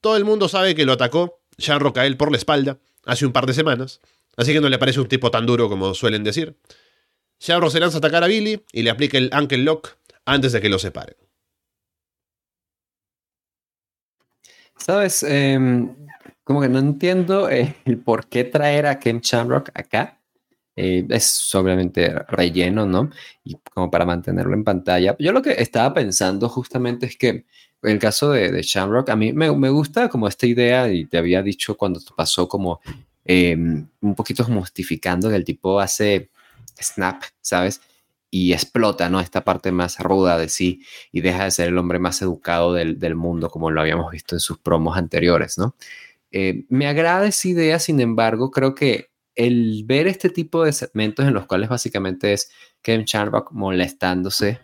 Todo el mundo sabe que lo atacó Shamrock a él por la espalda hace un par de semanas, así que no le parece un tipo tan duro como suelen decir. Shamrock se lanza a atacar a Billy y le aplica el Ankle Lock antes de que lo separen. Sabes, em, como que no entiendo eh, el por qué traer a Ken Shamrock acá. Eh, es obviamente relleno, ¿no? Y como para mantenerlo en pantalla. Yo lo que estaba pensando justamente es que el caso de, de Shamrock, a mí me, gusta como esta idea, y te había dicho cuando pasó como eh, un poquito justificando que el tipo hace snap, ¿sabes? Y explota, ¿no? Esta parte más ruda de sí y deja de ser el hombre más educado del, mundo, como lo habíamos visto en sus promos anteriores, ¿no? Eh, me agrada esa idea, sin embargo, creo que el ver este tipo de segmentos en los cuales básicamente es Kevin Shamrock molestándose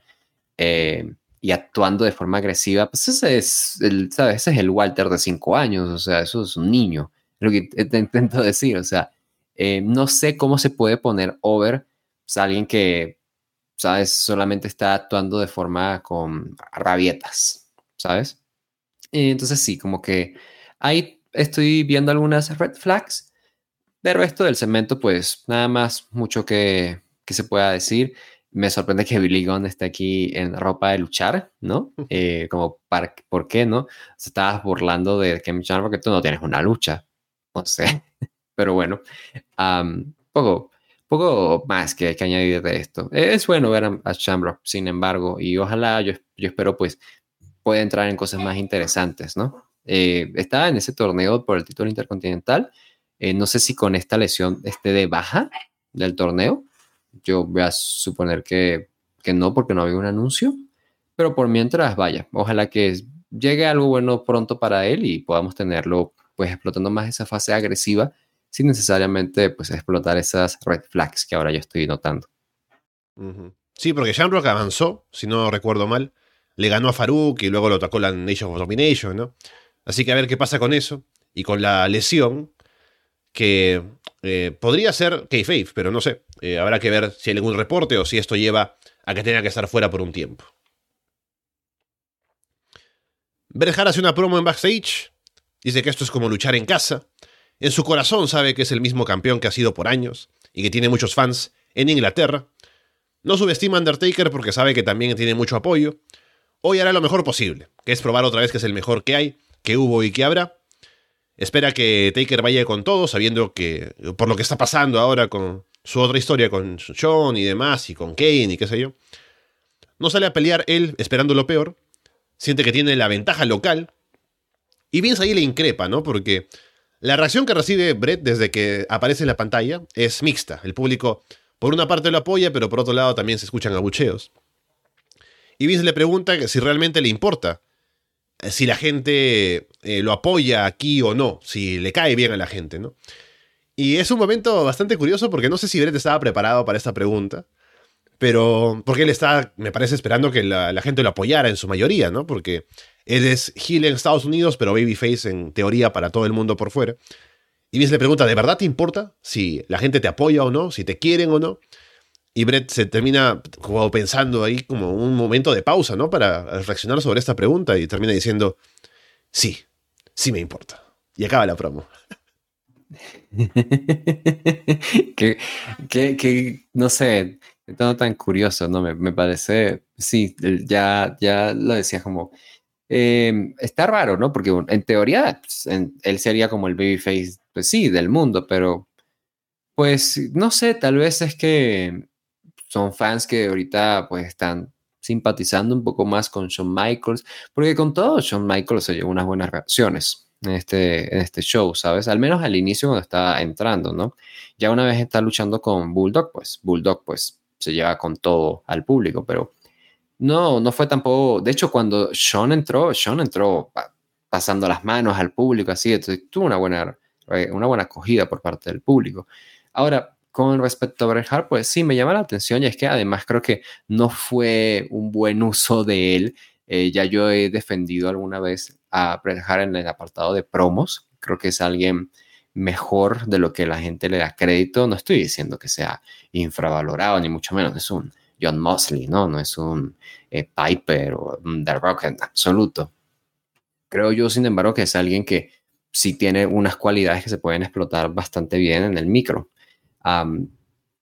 eh, y actuando de forma agresiva, pues ese es el, ¿sabes? Ese es el Walter de cinco años, o sea, eso es un niño, lo que te intento decir, o sea, eh, no sé cómo se puede poner over pues, alguien que, ¿sabes? Solamente está actuando de forma con rabietas, ¿sabes? entonces sí, como que ahí estoy viendo algunas red flags, pero esto del cemento, pues nada más mucho que, que se pueda decir me sorprende que Billy Gunn esté aquí en ropa de luchar, ¿no? Eh, como, para, ¿por qué, no? Se estabas burlando de Kevin Shamrock porque tú no tienes una lucha. No sé. Pero bueno, um, poco, poco más que, que añadir de esto. Es bueno ver a, Shamrock, sin embargo, y ojalá, yo, yo espero, pues, pueda entrar en cosas más interesantes, ¿no? Eh, estaba en ese torneo por el título intercontinental. Eh, no sé si con esta lesión esté de baja del torneo yo voy a suponer que, que no, porque no había un anuncio. Pero por mientras, vaya, ojalá que llegue algo bueno pronto para él y podamos tenerlo, pues, explotando más esa fase agresiva sin necesariamente, pues, explotar esas red flags que ahora yo estoy notando. Sí, porque Shamrock avanzó, si no recuerdo mal. Le ganó a Farouk y luego lo atacó la Nation of Domination, ¿no? Así que a ver qué pasa con eso. Y con la lesión, que eh, podría ser kayfabe, pero no sé. Eh, habrá que ver si hay algún reporte o si esto lleva a que tenga que estar fuera por un tiempo. Bret hace una promo en backstage. Dice que esto es como luchar en casa. En su corazón sabe que es el mismo campeón que ha sido por años y que tiene muchos fans en Inglaterra. No subestima a Undertaker porque sabe que también tiene mucho apoyo. Hoy hará lo mejor posible, que es probar otra vez que es el mejor que hay, que hubo y que habrá. Espera que Taker vaya con todo, sabiendo que por lo que está pasando ahora con su otra historia con Sean y demás, y con Kane y qué sé yo. No sale a pelear él esperando lo peor, siente que tiene la ventaja local, y Vince ahí le increpa, ¿no? Porque la reacción que recibe Brett desde que aparece en la pantalla es mixta. El público, por una parte, lo apoya, pero por otro lado también se escuchan abucheos. Y Vince le pregunta si realmente le importa si la gente eh, lo apoya aquí o no, si le cae bien a la gente, ¿no? Y es un momento bastante curioso porque no sé si Brett estaba preparado para esta pregunta, pero porque él está, me parece, esperando que la, gente lo apoyara en su mayoría, ¿no? Porque él es heel en Estados Unidos, pero babyface en teoría para todo el mundo por fuera. Y Vince le pregunta, ¿de verdad te importa si la gente te apoya o no, si te quieren o no? Y Brett se termina como pensando ahí como un momento de pausa, ¿no? Para reflexionar sobre esta pregunta y termina diciendo, sí, sí me importa. Y acaba la promo. que, que, no sé, todo tan curioso, ¿no? Me, parece, sí, ya, ya lo decía como, em, está raro, ¿no? Porque en teoría pues, él sería como el babyface, pues sí, del mundo, pero pues no sé, tal vez es que son fans que ahorita pues están simpatizando un poco más con Shawn Michaels, porque con todo Shawn Michaels se llevó unas buenas reacciones en este, en este show, ¿sabes? Al menos al inicio cuando estaba entrando, ¿no? Ya una vez está luchando con Bulldog, pues Bulldog pues se lleva con todo al público, pero no, no fue tampoco, de hecho cuando Shawn entró, Shawn entró pasando las manos al público, así, entonces tuvo una buena, eh, una buena acogida por parte del público. Ahora, con respecto a Bret pues sí, me llama la atención y es que además creo que no fue un buen uso de él. Eh, ya yo he defendido alguna vez a Bret en el apartado de promos. Creo que es alguien mejor de lo que la gente le da crédito. No estoy diciendo que sea infravalorado, ni mucho menos. Es un John Mosley, ¿no? No es un eh, Piper o un The Rock en absoluto. Creo yo, sin embargo, que es alguien que sí tiene unas cualidades que se pueden explotar bastante bien en el micro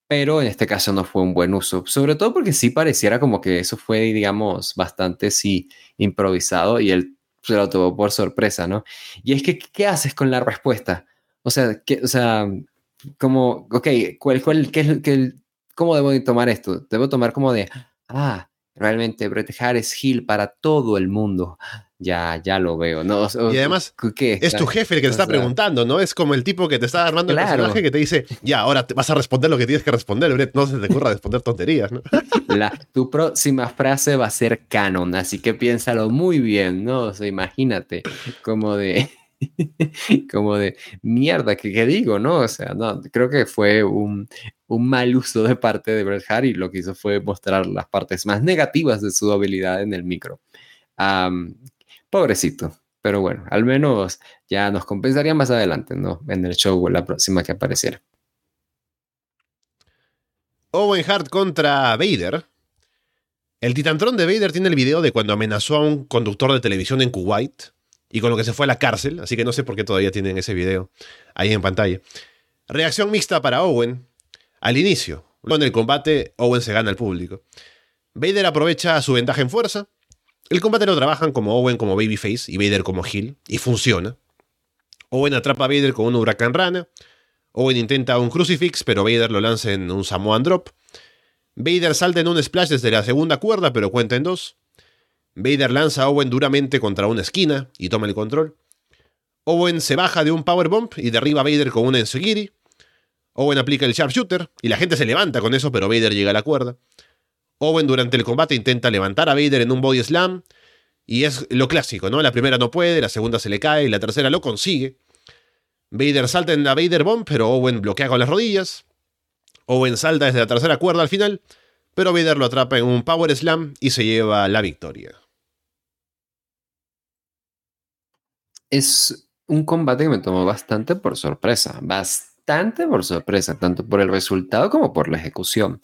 pero en este caso no fue un buen uso, sobre todo porque sí pareciera como que eso fue, digamos, bastante sí improvisado y él se lo tomó por sorpresa, ¿no? Y es que, ¿qué haces con la respuesta? O sea, o sea, como, ok, ¿cuál, cuál, qué, qué, ¿cómo debo tomar esto? Debo tomar como de, ah, realmente Bret Hart es Hill para todo el mundo. Ya, ya lo veo, ¿no? y además, ¿qué? es tu jefe el que te está preguntando, ¿no? Es como el tipo que te está armando el personaje que te dice, ya, ahora te vas a responder lo que tienes que responder, Brett, no se te ocurra responder tonterías, ¿no? La, tu próxima frase va a ser canon, así que piénsalo muy bien, ¿no? O sea, imagínate, como de... como de mierda, ¿qué, digo? ¿No? O sea, no, creo que fue un, un, mal uso de parte de Bret Hart y lo que hizo fue mostrar las partes más negativas de su habilidad en el micro. Pobrecito, pero bueno, al menos ya nos compensaría más adelante, ¿no? En el show la próxima que apareciera. Owen Hart contra Vader. El titantrón de Vader tiene el video de cuando amenazó a un conductor de televisión en Kuwait y con lo que se fue a la cárcel, así que no sé por qué todavía tienen ese video ahí en pantalla. Reacción mixta para Owen. Al inicio, luego en el combate, Owen se gana al público. Vader aprovecha su ventaja en fuerza. El combate lo trabajan como Owen como babyface y Vader como heel, y funciona. Owen atrapa a Vader con un huracán rana. Owen intenta un crucifix, pero Vader lo lanza en un Samoan drop. Vader salta en un splash desde la segunda cuerda, pero cuenta en dos. Vader lanza a Owen duramente contra una esquina y toma el control. Owen se baja de un powerbomb y derriba a Vader con una ensegiri. Owen aplica el sharpshooter y la gente se levanta con eso, pero Vader llega a la cuerda. Owen durante el combate intenta levantar a Vader en un body slam y es lo clásico, ¿no? La primera no puede, la segunda se le cae y la tercera lo consigue. Vader salta en la Vader Bomb, pero Owen bloquea con las rodillas. Owen salta desde la tercera cuerda al final, pero Vader lo atrapa en un Power Slam y se lleva la victoria. Es un combate que me tomó bastante por sorpresa, bastante por sorpresa, tanto por el resultado como por la ejecución.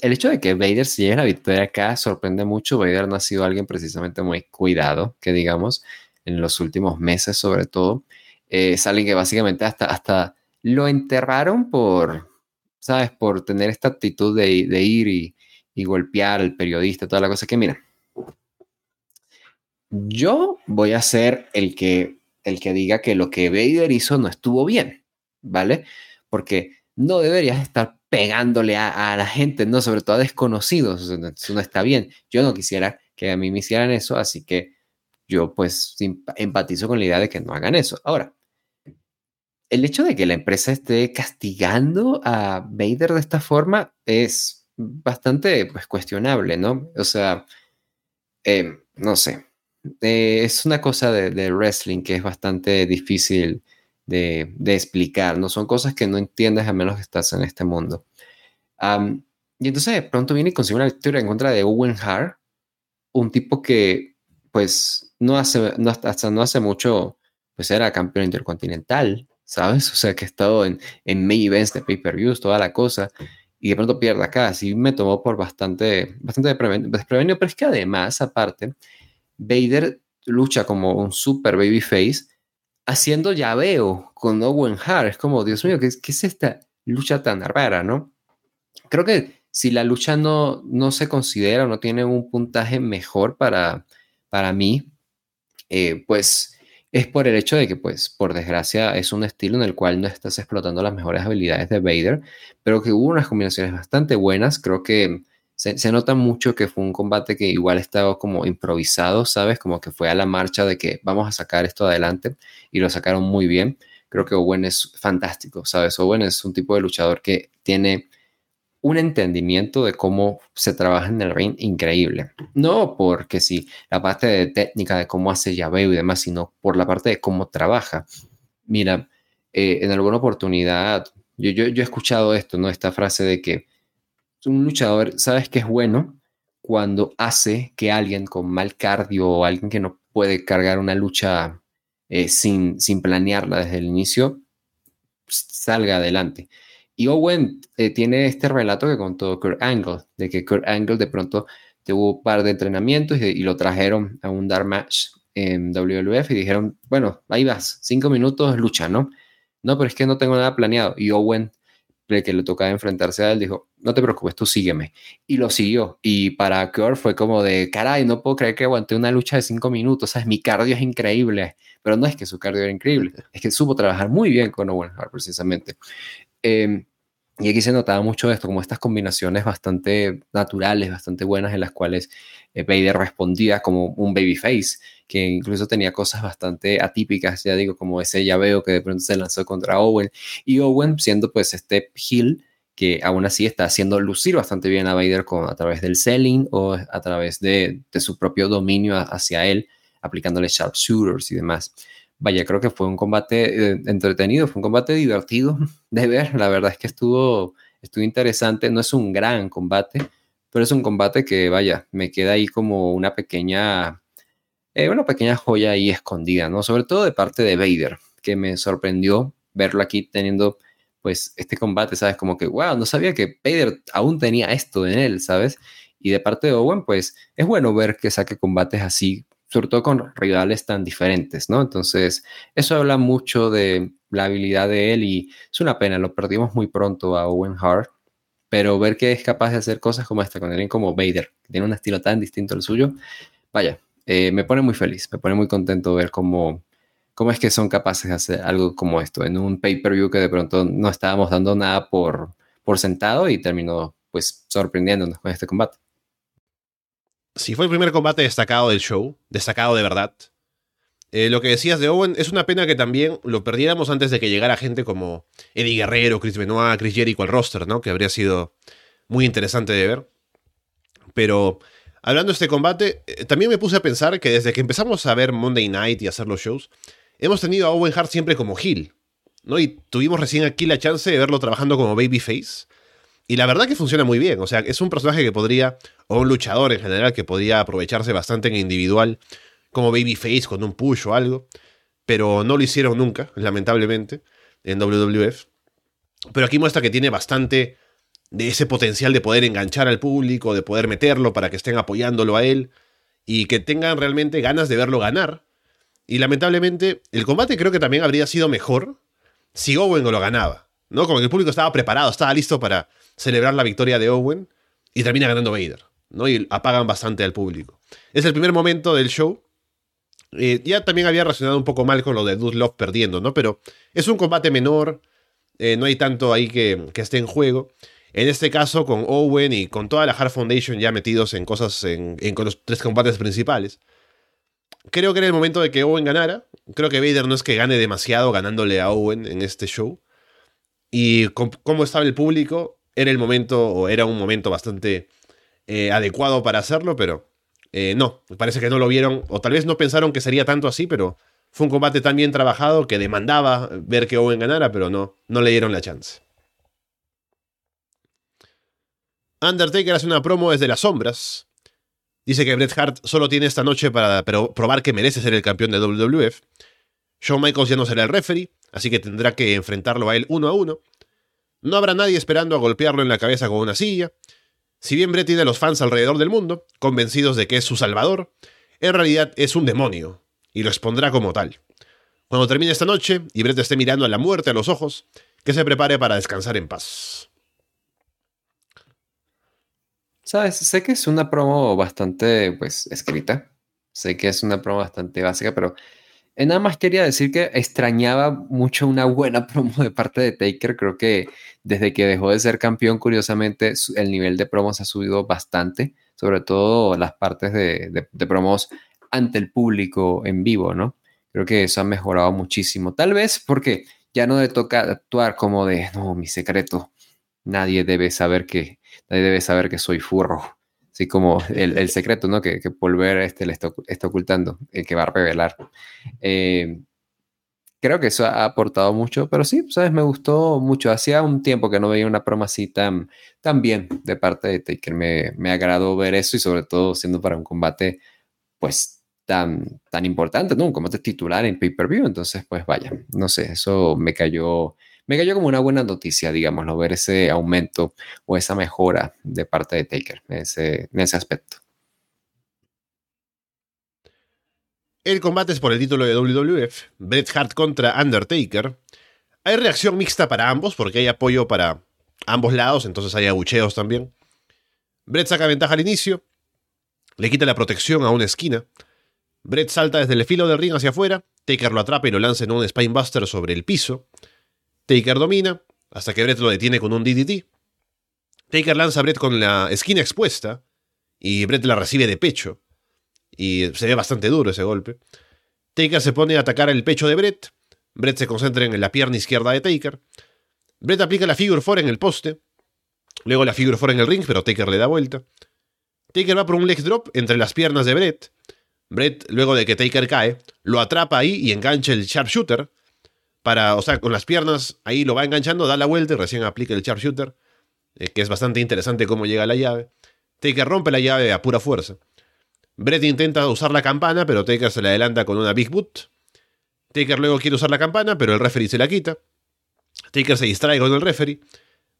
El hecho de que Vader se lleve la victoria acá sorprende mucho. Vader no ha sido alguien precisamente muy cuidado, que digamos, en los últimos meses sobre todo. Eh, es alguien que básicamente hasta, hasta lo enterraron por, ¿sabes? Por tener esta actitud de, ir y, golpear al periodista, toda la cosa que, mira, yo voy a ser el que, el que diga que lo que Vader hizo no estuvo bien, ¿vale? Porque no deberías estar pegándole a, la gente, no, sobre todo a desconocidos, eso no está bien. Yo no quisiera que a mí me hicieran eso, así que yo pues empatizo con la idea de que no hagan eso. Ahora, el hecho de que la empresa esté castigando a Vader de esta forma es bastante pues, cuestionable, ¿no? O sea, em, no sé. Eh, es una cosa de, wrestling que es bastante difícil de, explicar, ¿no? Son cosas que no entiendes a menos que estás en este mundo. y entonces de pronto viene y consigue una victoria en contra de Owen Hart, un tipo que, pues, no hace, no, hasta no hace mucho, pues era campeón intercontinental, ¿sabes? O sea, que he estado en, en main events de pay-per-views, toda la cosa, y de pronto pierde acá. Así me tomó por bastante, bastante desprevenido, pero es que además, aparte, Vader lucha como un super babyface haciendo llaveo con Owen Hart. Es como, Dios mío, ¿qué, es esta lucha tan rara, no? Creo que si la lucha no, no se considera o no tiene un puntaje mejor para, para mí, eh, pues es por el hecho de que, pues, por desgracia, es un estilo en el cual no estás explotando las mejores habilidades de Vader, pero que hubo unas combinaciones bastante buenas. Creo que se, nota mucho que fue un combate que igual estaba como improvisado, ¿sabes? Como que fue a la marcha de que vamos a sacar esto adelante y lo sacaron muy bien. Creo que Owen es fantástico, ¿sabes? Owen es un tipo de luchador que tiene un entendimiento de cómo se trabaja en el ring increíble. No porque sí, la parte de técnica de cómo hace llaveo y demás, sino por la parte de cómo trabaja. Mira, eh, en alguna oportunidad, yo, yo, he escuchado esto, ¿no? Esta frase de que un luchador, ¿sabes que es bueno? Cuando hace que alguien con mal cardio o alguien que no puede cargar una lucha eh, sin, sin planearla desde el inicio, salga adelante. Y Owen eh, tiene este relato que contó Kurt Angle, de que Kurt Angle de pronto tuvo un par de entrenamientos y, lo trajeron a un dark match en WWF y dijeron, bueno, ahí vas, cinco minutos, lucha, ¿no? No, pero es que no tengo nada planeado. Y Owen el que le tocaba enfrentarse a él, dijo, no te preocupes, tú sígueme. Y lo siguió. Y para Kurt fue como de, caray, no puedo creer que aguanté una lucha de cinco minutos, ¿sabes? Mi cardio es increíble. Pero no es que su cardio era increíble, es que supo trabajar muy bien con Owen Hart, precisamente. Eh, y aquí se notaba mucho esto, como estas combinaciones bastante naturales, bastante buenas, en las cuales Vader respondía como un babyface, que incluso tenía cosas bastante atípicas, ya digo, como ese llaveo que de pronto se lanzó contra Owen, y Owen siendo pues este heel que aún así está haciendo lucir bastante bien a Vader con, a través del selling o a través de, de su propio dominio hacia él, aplicándole sharpshooters y demás vaya, creo que fue un combate eh, entretenido, fue un combate divertido de ver. La verdad es que estuvo, estuvo interesante. No es un gran combate, pero es un combate que, vaya, me queda ahí como una pequeña, eh, una pequeña joya ahí escondida, ¿no? Sobre todo de parte de Vader, que me sorprendió verlo aquí teniendo, pues, este combate, ¿sabes? Como que, wow, no sabía que Vader aún tenía esto en él, ¿sabes? Y de parte de Owen, pues, es bueno ver que saque combates así sobre todo con rivales tan diferentes, ¿no? Entonces, eso habla mucho de la habilidad de él y es una pena, lo perdimos muy pronto a Owen Hart, pero ver que es capaz de hacer cosas como esta, con alguien como Vader, que tiene un estilo tan distinto al suyo, vaya, eh, me pone muy feliz, me pone muy contento ver cómo, cómo es que son capaces de hacer algo como esto en un pay-per-view que de pronto no estábamos dando nada por, por sentado y terminó pues sorprendiéndonos con este combate si fue el primer combate destacado del show, destacado de verdad. Eh, lo que decías de Owen es una pena que también lo perdiéramos antes de que llegara gente como Eddie Guerrero, Chris Benoit, Chris Jericho al roster, ¿no? Que habría sido muy interesante de ver. Pero hablando de este combate, eh, también me puse a pensar que desde que empezamos a ver Monday Night y hacer los shows, hemos tenido a Owen Hart siempre como heel, ¿no? Y tuvimos recién aquí la chance de verlo trabajando como babyface. Y la verdad que funciona muy bien. O sea, es un personaje que podría, o un luchador en general, que podría aprovecharse bastante en individual, como Babyface con un push o algo. Pero no lo hicieron nunca, lamentablemente, en WWF. Pero aquí muestra que tiene bastante de ese potencial de poder enganchar al público, de poder meterlo para que estén apoyándolo a él y que tengan realmente ganas de verlo ganar. Y lamentablemente, el combate creo que también habría sido mejor si Owen lo ganaba. ¿no? Como que el público estaba preparado, estaba listo para celebrar la victoria de Owen y termina ganando Vader, ¿no? Y apagan bastante al público. Es el primer momento del show. Eh, ya también había reaccionado un poco mal con lo de Dude Love perdiendo, ¿no? Pero es un combate menor, eh, no hay tanto ahí que, esté en juego. En este caso, con Owen y con toda la Hard Foundation ya metidos en cosas, en, en los tres combates principales. Creo que era el momento de que Owen ganara. Creo que Vader no es que gane demasiado ganándole a Owen en este show. Y cómo estaba el público, era el momento, o era un momento bastante eh, adecuado para hacerlo, pero eh, no, parece que no lo vieron, o tal vez no pensaron que sería tanto así, pero fue un combate tan bien trabajado que demandaba ver que Owen ganara, pero no, no le dieron la chance. Undertaker hace una promo desde las sombras. Dice que Bret Hart solo tiene esta noche para probar que merece ser el campeón de WWF. Shawn Michaels ya no será el referee, así que tendrá que enfrentarlo a él uno a uno. No habrá nadie esperando a golpearlo en la cabeza con una silla. Si bien Brett tiene a los fans alrededor del mundo, convencidos de que es su salvador, en realidad es un demonio, y lo expondrá como tal. Cuando termine esta noche y Brett esté mirando a la muerte a los ojos, que se prepare para descansar en paz. Sabes, sé que es una promo bastante, pues, escrita. Sé que es una promo bastante básica, pero nada más quería decir que extrañaba mucho una buena promo de parte de Taker. Creo que desde que dejó de ser campeón, curiosamente, el nivel de promos ha subido bastante, sobre todo las partes de, promos ante el público en vivo, ¿no? Creo que eso ha mejorado muchísimo. Tal vez porque ya no le toca actuar como de, no, mi secreto, nadie debe saber que, nadie debe saber que soy furro. Así como el, secreto, ¿no? Que, que Polver este, le está, ocultando, el que va a revelar. Eh, creo que eso ha aportado mucho, pero sí, sabes, me gustó mucho. Hacía un tiempo que no veía una broma así tan, tan bien de parte de Taker. Me, me agradó ver eso y sobre todo siendo para un combate, pues, tan, tan importante, ¿no? Un combate titular en pay-per-view. Entonces, pues vaya, no sé, eso me cayó me cayó como una buena noticia, digámoslo, ver ese aumento o esa mejora de parte de Taker en ese, aspecto. El combate es por el título de WWF, Bret Hart contra Undertaker. Hay reacción mixta para ambos porque hay apoyo para ambos lados, entonces hay abucheos también. Brett saca ventaja al inicio, le quita la protección a una esquina. Brett salta desde el filo del ring hacia afuera, Taker lo atrapa y lo lanza en un Spinebuster sobre el piso. Taker domina, hasta que Brett lo detiene con un DDT. Taker lanza a Brett con la esquina expuesta, y Brett la recibe de pecho. Y se ve bastante duro ese golpe. Taker se pone a atacar el pecho de Brett. Brett se concentra en la pierna izquierda de Taker. Brett aplica la figure 4 en el poste. Luego la figure 4 en el ring, pero Taker le da vuelta. Taker va por un leg drop entre las piernas de Brett. Brett, luego de que Taker cae, lo atrapa ahí y engancha el sharpshooter. Para, o sea, con las piernas ahí lo va enganchando, da la vuelta y recién aplica el sharpshooter. Eh, que es bastante interesante cómo llega la llave. Taker rompe la llave a pura fuerza. Brett intenta usar la campana, pero Taker se le adelanta con una Big Boot. Taker luego quiere usar la campana, pero el referee se la quita. Taker se distrae con el referee.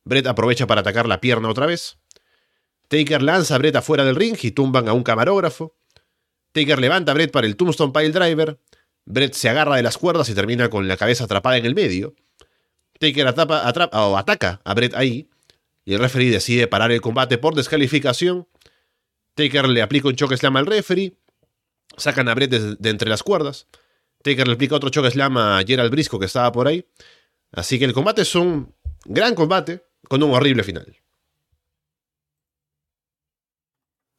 Brett aprovecha para atacar la pierna otra vez. Taker lanza a Brett afuera del ring y tumban a un camarógrafo. Taker levanta a Brett para el Tombstone Pile Driver. Brett se agarra de las cuerdas y termina con la cabeza atrapada en el medio. Taker o ataca a Brett ahí. Y el referee decide parar el combate por descalificación. Taker le aplica un choque slam al referee. Sacan a Brett de, entre las cuerdas. Taker le aplica otro choque slam a Gerald Brisco que estaba por ahí. Así que el combate es un gran combate con un horrible final.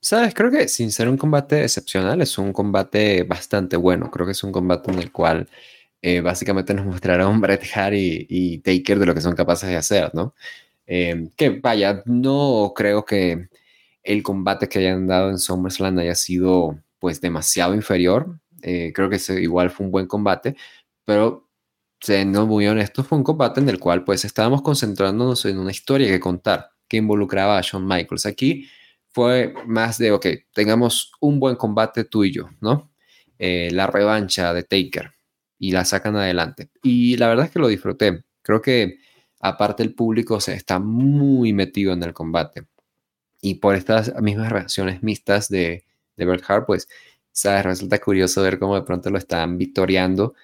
Sabes, creo que sin ser un combate excepcional, es un combate bastante bueno. Creo que es un combate en el cual eh, básicamente nos mostrarán Bret Hart y, Taker de lo que son capaces de hacer, ¿no? Eh, que vaya, no creo que el combate que hayan dado en SummerSlam haya sido pues demasiado inferior. Eh, creo que igual fue un buen combate, pero siendo muy honesto, fue un combate en el cual pues estábamos concentrándonos en una historia que contar que involucraba a Shawn Michaels. Aquí fue más de, ok, tengamos un buen combate tú y yo, ¿no? Eh, la revancha de Taker y la sacan adelante. Y la verdad es que lo disfruté. Creo que aparte el público se está muy metido en el combate. Y por estas mismas reacciones mixtas de, de Bert Hart, pues, ¿sabes? Resulta curioso ver cómo de pronto lo están victoriando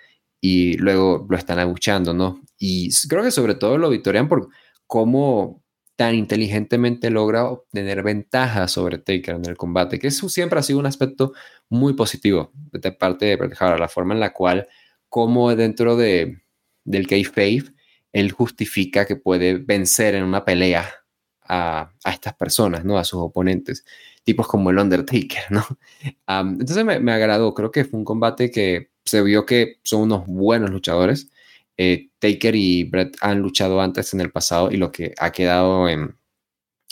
y luego lo están abuchando, ¿no? Y creo que sobre todo lo victorian por cómo inteligentemente logra obtener ventaja sobre Taker en el combate, que eso siempre ha sido un aspecto muy positivo de parte de Bret Hart, la forma en la cual, como dentro de, del kayfabe, él justifica que puede vencer en una pelea a, estas personas, ¿no? A sus oponentes, tipos como el Undertaker, ¿no? entonces me, me, agradó, creo que fue un combate que se vio que son unos buenos luchadores. Eh, Taker y Brett han luchado antes en el pasado y lo que ha quedado en,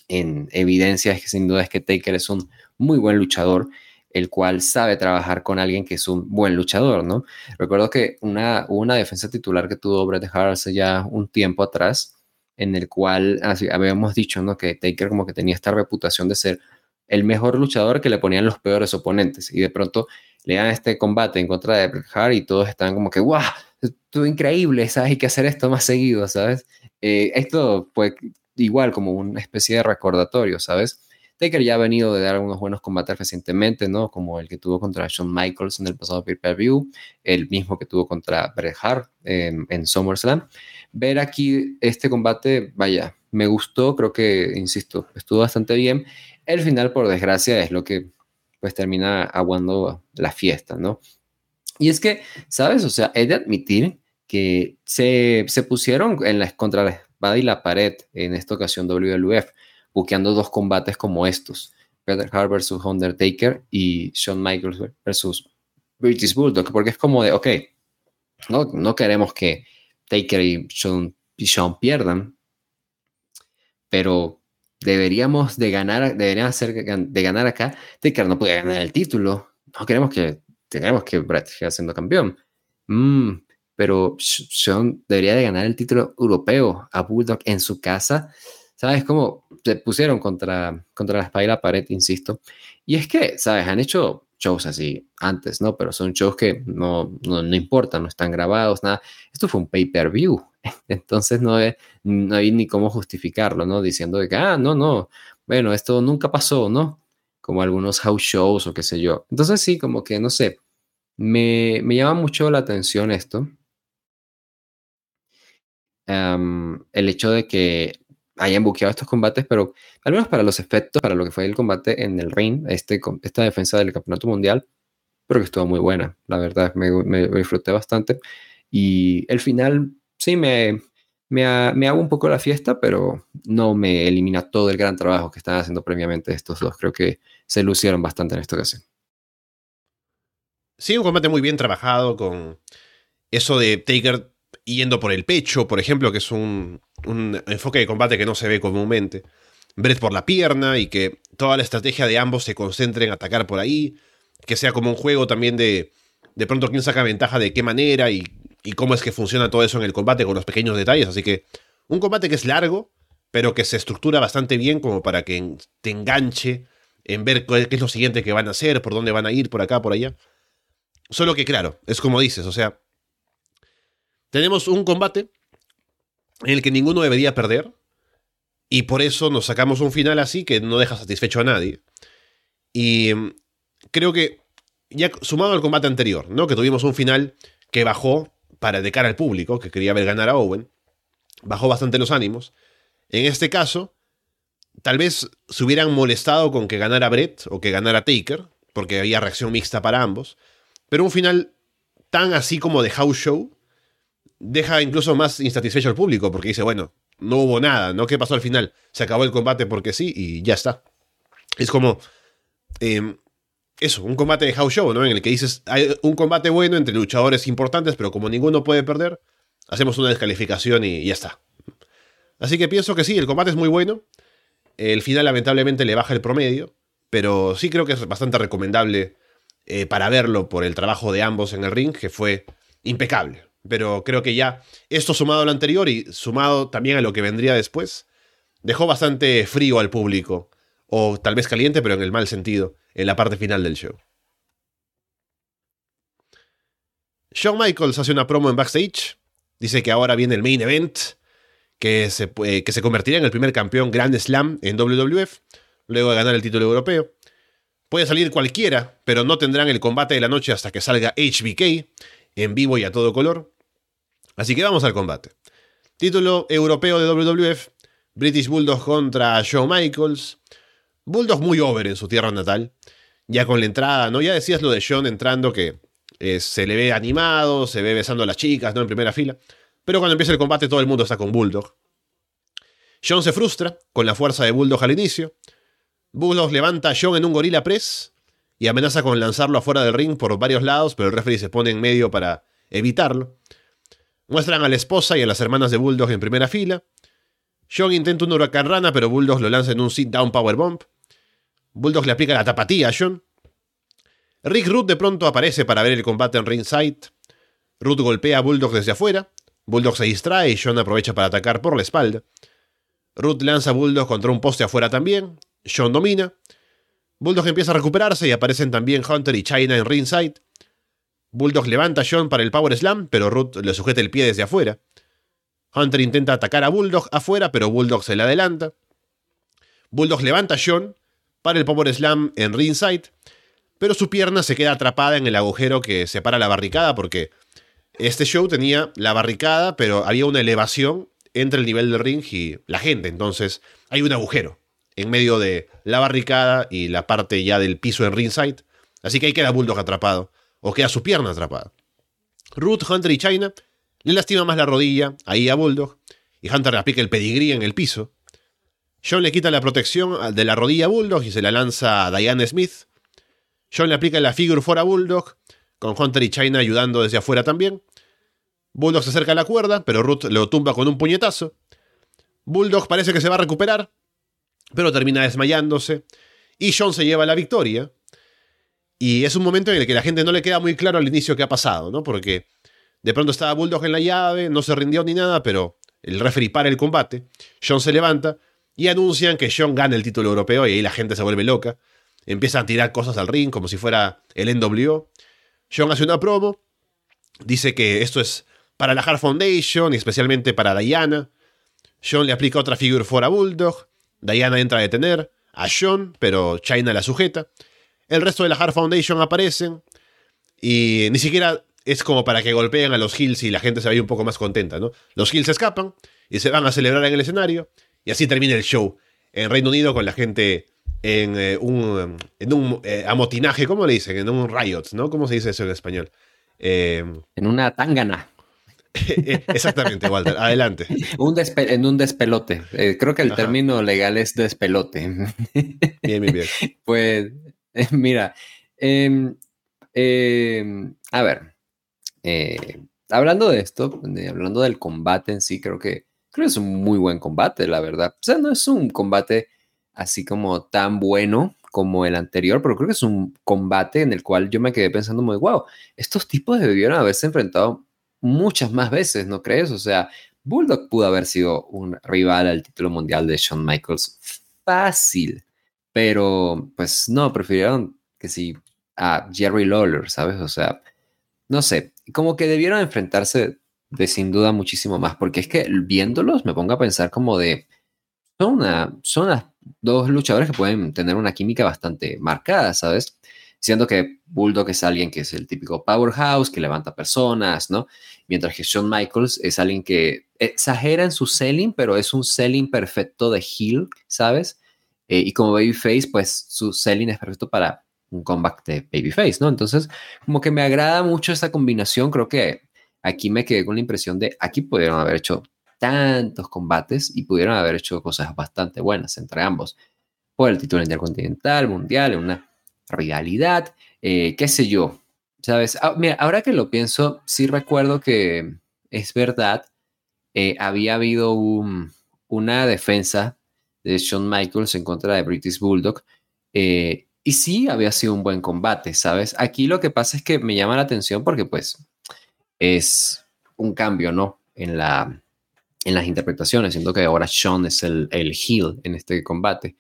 en evidencia es que sin duda es que Taker es un muy buen luchador el cual sabe trabajar con alguien que es un buen luchador, ¿no? Recuerdo que una, una defensa titular que tuvo Bret Hart hace ya un tiempo atrás, en el cual así, habíamos dicho ¿no? que Taker como que tenía esta reputación de ser el mejor luchador que le ponían los peores oponentes y de pronto le dan este combate en contra de Bret Hart y todos están como que ¡guau! Estuvo increíble, ¿sabes? Hay que hacer esto más seguido, ¿sabes? Eh, esto fue igual como una especie de recordatorio, ¿sabes? Taker ya ha venido de dar unos buenos combates recientemente, ¿no? Como el que tuvo contra Shawn Michaels en el pasado pay-per-view, el mismo que tuvo contra Bret Hart en, en SummerSlam ver aquí este combate, vaya, me gustó, creo que, insisto, estuvo bastante bien. El final, por desgracia, es lo que pues termina aguando la fiesta, ¿no? Y es que, ¿sabes? O sea, he de admitir que se, se pusieron en la, contra la espada y la pared en esta ocasión WWF, buqueando dos combates como estos. Peter Hart versus Undertaker y Shawn Michaels versus British Bulldog, porque es como de, ok, no, no queremos que Taker y Sean, pierdan, pero deberíamos de ganar, hacer de ganar acá. Taker no puede ganar el título. No queremos que, tenemos que siga siendo campeón. Mm, pero Sean debería de ganar el título europeo a Bulldog en su casa. ¿Sabes cómo se pusieron contra, contra la espalda y la pared, insisto? Y es que, ¿sabes? Han hecho shows así antes, ¿no? Pero son shows que no, no, no importan, no están grabados, nada. Esto fue un pay-per-view, entonces no hay, no hay ni cómo justificarlo, ¿no? Diciendo de que, ah, no, no, bueno, esto nunca pasó, ¿no? Como algunos house shows o qué sé yo. Entonces sí, como que, no sé, me, me llama mucho la atención esto. el hecho de que hayan buqueado estos combates, pero al menos para los efectos, para lo que fue el combate en el ring, este, esta defensa del campeonato mundial, creo que estuvo muy buena, la verdad, me, me, disfruté bastante. Y el final, sí, me, me, me, hago un poco la fiesta, pero no me elimina todo el gran trabajo que están haciendo previamente estos dos. Creo que se lucieron bastante en esta ocasión. Sí, un combate muy bien trabajado con eso de Taker yendo por el pecho, por ejemplo, que es un, un enfoque de combate que no se ve comúnmente. Brett por la pierna y que toda la estrategia de ambos se concentre en atacar por ahí. Que sea como un juego también de de pronto quién saca ventaja de qué manera y, y cómo es que funciona todo eso en el combate con los pequeños detalles. Así que un combate que es largo, pero que se estructura bastante bien como para que te enganche en ver qué es lo siguiente que van a hacer, por dónde van a ir, por acá, por allá. Solo que claro, es como dices, o sea, tenemos un combate en el que ninguno debería perder y por eso nos sacamos un final así que no deja satisfecho a nadie. Y mm, creo que ya sumado al combate anterior, ¿no? Que tuvimos un final que bajó para de cara al público, que quería ver ganar a Owen, bajó bastante los ánimos. En este caso, tal vez se hubieran molestado con que ganara Brett o que ganara Taker, porque había reacción mixta para ambos, pero un final tan así como de house show deja incluso más insatisfecho al público, porque dice, bueno, no hubo nada, ¿no? ¿Qué pasó al final? Se acabó el combate porque sí y ya está. Es como... Em, eso, un combate de house show, ¿no? En el que dices, hay un combate bueno entre luchadores importantes, pero como ninguno puede perder, hacemos una descalificación y ya está. Así que pienso que sí, el combate es muy bueno. El final lamentablemente le baja el promedio, pero sí creo que es bastante recomendable eh, para verlo por el trabajo de ambos en el ring, que fue impecable. Pero creo que ya esto sumado a lo anterior y sumado también a lo que vendría después, dejó bastante frío al público. O tal vez caliente, pero en el mal sentido, en la parte final del show. Shawn Michaels hace una promo en backstage. Dice que ahora viene el main event, que se, eh, que se convertirá en el primer campeón Grand Slam en WWF, luego de ganar el título europeo. Puede salir cualquiera, pero no tendrán el combate de la noche hasta que salga HBK, en vivo y a todo color. Así que vamos al combate. Título europeo de WWF, British Bulldog contra Shawn Michaels. Bulldog muy over en su tierra natal. Ya con la entrada, ¿no? Ya decías lo de Shawn entrando que eh, se le ve animado, se ve besando a las chicas, ¿no? En primera fila. Pero cuando empieza el combate todo el mundo está con Bulldog. Shawn se frustra con la fuerza de Bulldog al inicio. Bulldog levanta a Shawn en un gorila press y amenaza con lanzarlo afuera del ring por varios lados, pero el referee se pone en medio para evitarlo. Muestran a la esposa y a las hermanas de Bulldog en primera fila. Shawn intenta un huracán rana, pero Bulldog lo lanza en un sit-down powerbomb. Bulldog le aplica la tapatía a John. Rick Root de pronto aparece para ver el combate en ringside. Root golpea a Bulldog desde afuera. Bulldog se distrae y John aprovecha para atacar por la espalda. Root lanza a Bulldog contra un poste afuera también. John domina. Bulldog empieza a recuperarse y aparecen también Hunter y China en ringside. Bulldog levanta a John para el Power Slam, pero Root le sujeta el pie desde afuera. Hunter intenta atacar a Bulldog afuera, pero Bulldog se le adelanta. Bulldog levanta a John para el Power Slam en ringside, pero su pierna se queda atrapada en el agujero que separa la barricada porque este show tenía la barricada, pero había una elevación entre el nivel del ring y la gente, entonces hay un agujero en medio de la barricada y la parte ya del piso en ringside, así que ahí queda Bulldog atrapado, o queda su pierna atrapada. Ruth, Hunter y China le lastima más la rodilla ahí a Bulldog, y Hunter le aplica el pedigrí en el piso, John le quita la protección de la rodilla a Bulldog y se la lanza a Diane Smith. John le aplica la figure four a Bulldog, con Hunter y China ayudando desde afuera también. Bulldog se acerca a la cuerda, pero Ruth lo tumba con un puñetazo. Bulldog parece que se va a recuperar, pero termina desmayándose. Y John se lleva la victoria. Y es un momento en el que la gente no le queda muy claro al inicio qué ha pasado, ¿no? Porque de pronto estaba Bulldog en la llave, no se rindió ni nada, pero el referee para el combate. John se levanta, y anuncian que John gana el título europeo y ahí la gente se vuelve loca. Empiezan a tirar cosas al ring como si fuera el NWO. John hace una promo, dice que esto es para la Hard Foundation y especialmente para Diana. John le aplica otra figure for a Bulldog. Diana entra a detener a John, pero China la sujeta. El resto de la Hard Foundation aparecen y ni siquiera es como para que golpeen a los Hills y la gente se vaya un poco más contenta, ¿no? Los Hills escapan y se van a celebrar en el escenario Y así termina el show. En Reino Unido con la gente en eh, un, eh, amotinaje, ¿cómo le dicen? En un riot, ¿no? ¿Cómo se dice eso en español? en una tangana. Exactamente, Walter. Adelante. un en un despelote. creo que el término legal es despelote. bien, bien, bien. Pues, mira, em, em, a ver, hablando de esto, hablando del combate en sí, creo que, creo que es un muy buen combate, la verdad. O sea, no es un combate así como tan bueno como el anterior, pero creo que es un combate en el cual yo me quedé pensando muy, wow, estos tipos debieron haberse enfrentado muchas más veces, ¿no crees? O sea, Bulldog pudo haber sido un rival al título mundial de Shawn Michaels fácil, pero pues no, prefirieron que sí a Jerry Lawler, ¿sabes? O sea, no sé, como que debieron enfrentarse de sin duda muchísimo más, porque es que viéndolos me pongo a pensar como de, son, una, son las dos luchadores que pueden tener una química bastante marcada, ¿sabes? Siendo que Bulldog es alguien que es el típico powerhouse, que levanta personas, ¿no? Mientras que Shawn Michaels es alguien que exagera en su selling, pero es un selling perfecto de heel, ¿sabes? Eh, y como Babyface, pues su selling es perfecto para un comeback de Babyface, ¿no? Entonces, como que me agrada mucho esta combinación, creo que aquí me quedé con la impresión de aquí pudieron haber hecho tantos combates y pudieron haber hecho cosas bastante buenas entre ambos. Por el título intercontinental, mundial, una rivalidad, eh, qué sé yo, ¿sabes? Ah, mira, ahora que lo pienso, sí recuerdo que es verdad, eh, había habido una defensa de Shawn Michaels en contra de British Bulldog, eh, y sí, había sido un buen combate, ¿sabes? Aquí lo que pasa es que me llama la atención porque pues es un cambio, ¿no? En, la, en las interpretaciones. Siento que ahora Sean es el, el heel en este combate.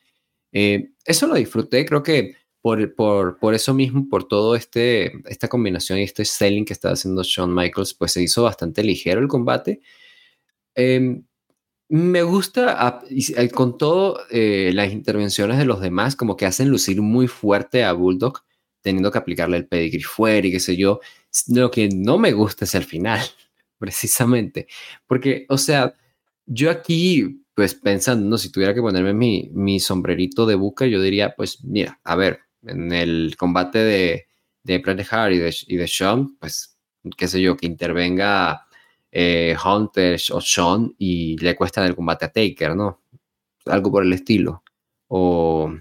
Eso lo disfruté, creo que por, por, por, eso mismo, por todo este, esta combinación y este selling que está haciendo Shawn Michaels, pues se hizo bastante ligero el combate. Eh, me gusta, eh, con todo eh, las intervenciones de los demás, como que hacen lucir muy fuerte a Bulldog, teniendo que aplicarle el pedigree fuera y qué sé yo. Lo que no me gusta es el final, precisamente. Porque, o sea, yo aquí, pues pensando, ¿no? si tuviera que ponerme mi, mi sombrerito de buca, yo diría, pues mira, a ver, en el combate de, de Bret Hart y de, y de Sean, pues, qué sé yo, que intervenga eh, Hunter o Sean y le cuestan el combate a Taker, ¿no? Algo por el estilo. O,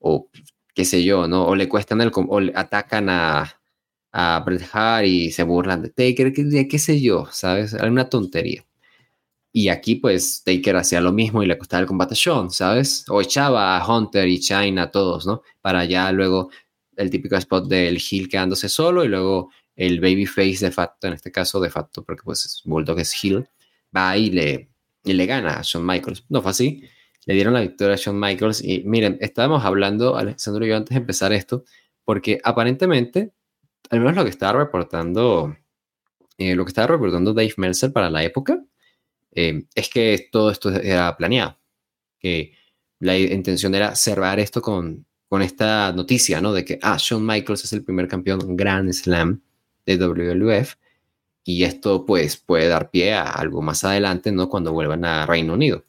o qué sé yo, ¿no? O le cuestan el o le atacan a, a Bret Hart y se burlan de Taker, qué, qué sé yo, ¿sabes? Una tontería. Y aquí, pues, Taker hacía lo mismo y le costaba el combate a Sean, ¿sabes? O echaba a Hunter y China a todos, ¿no? Para ya luego el típico spot del heel quedándose solo y luego el babyface de facto, en este caso de facto, porque pues Bulldog es heel, va y le, y le gana a Shawn Michaels. No fue así. Le dieron la victoria a Shawn Michaels. Y miren, estábamos hablando, Alessandro y yo, antes de empezar esto, porque aparentemente, al menos lo que estaba reportando, eh, lo que estaba reportando Dave Meltzer para la época, eh, es que todo esto era planeado. Que la intención era cerrar esto con, con esta noticia, ¿no? De que, ah, Shawn Michaels es el primer campeón Grand Slam de WWF y esto pues puede dar pie a algo más adelante, ¿no? Cuando vuelvan a Reino Unido.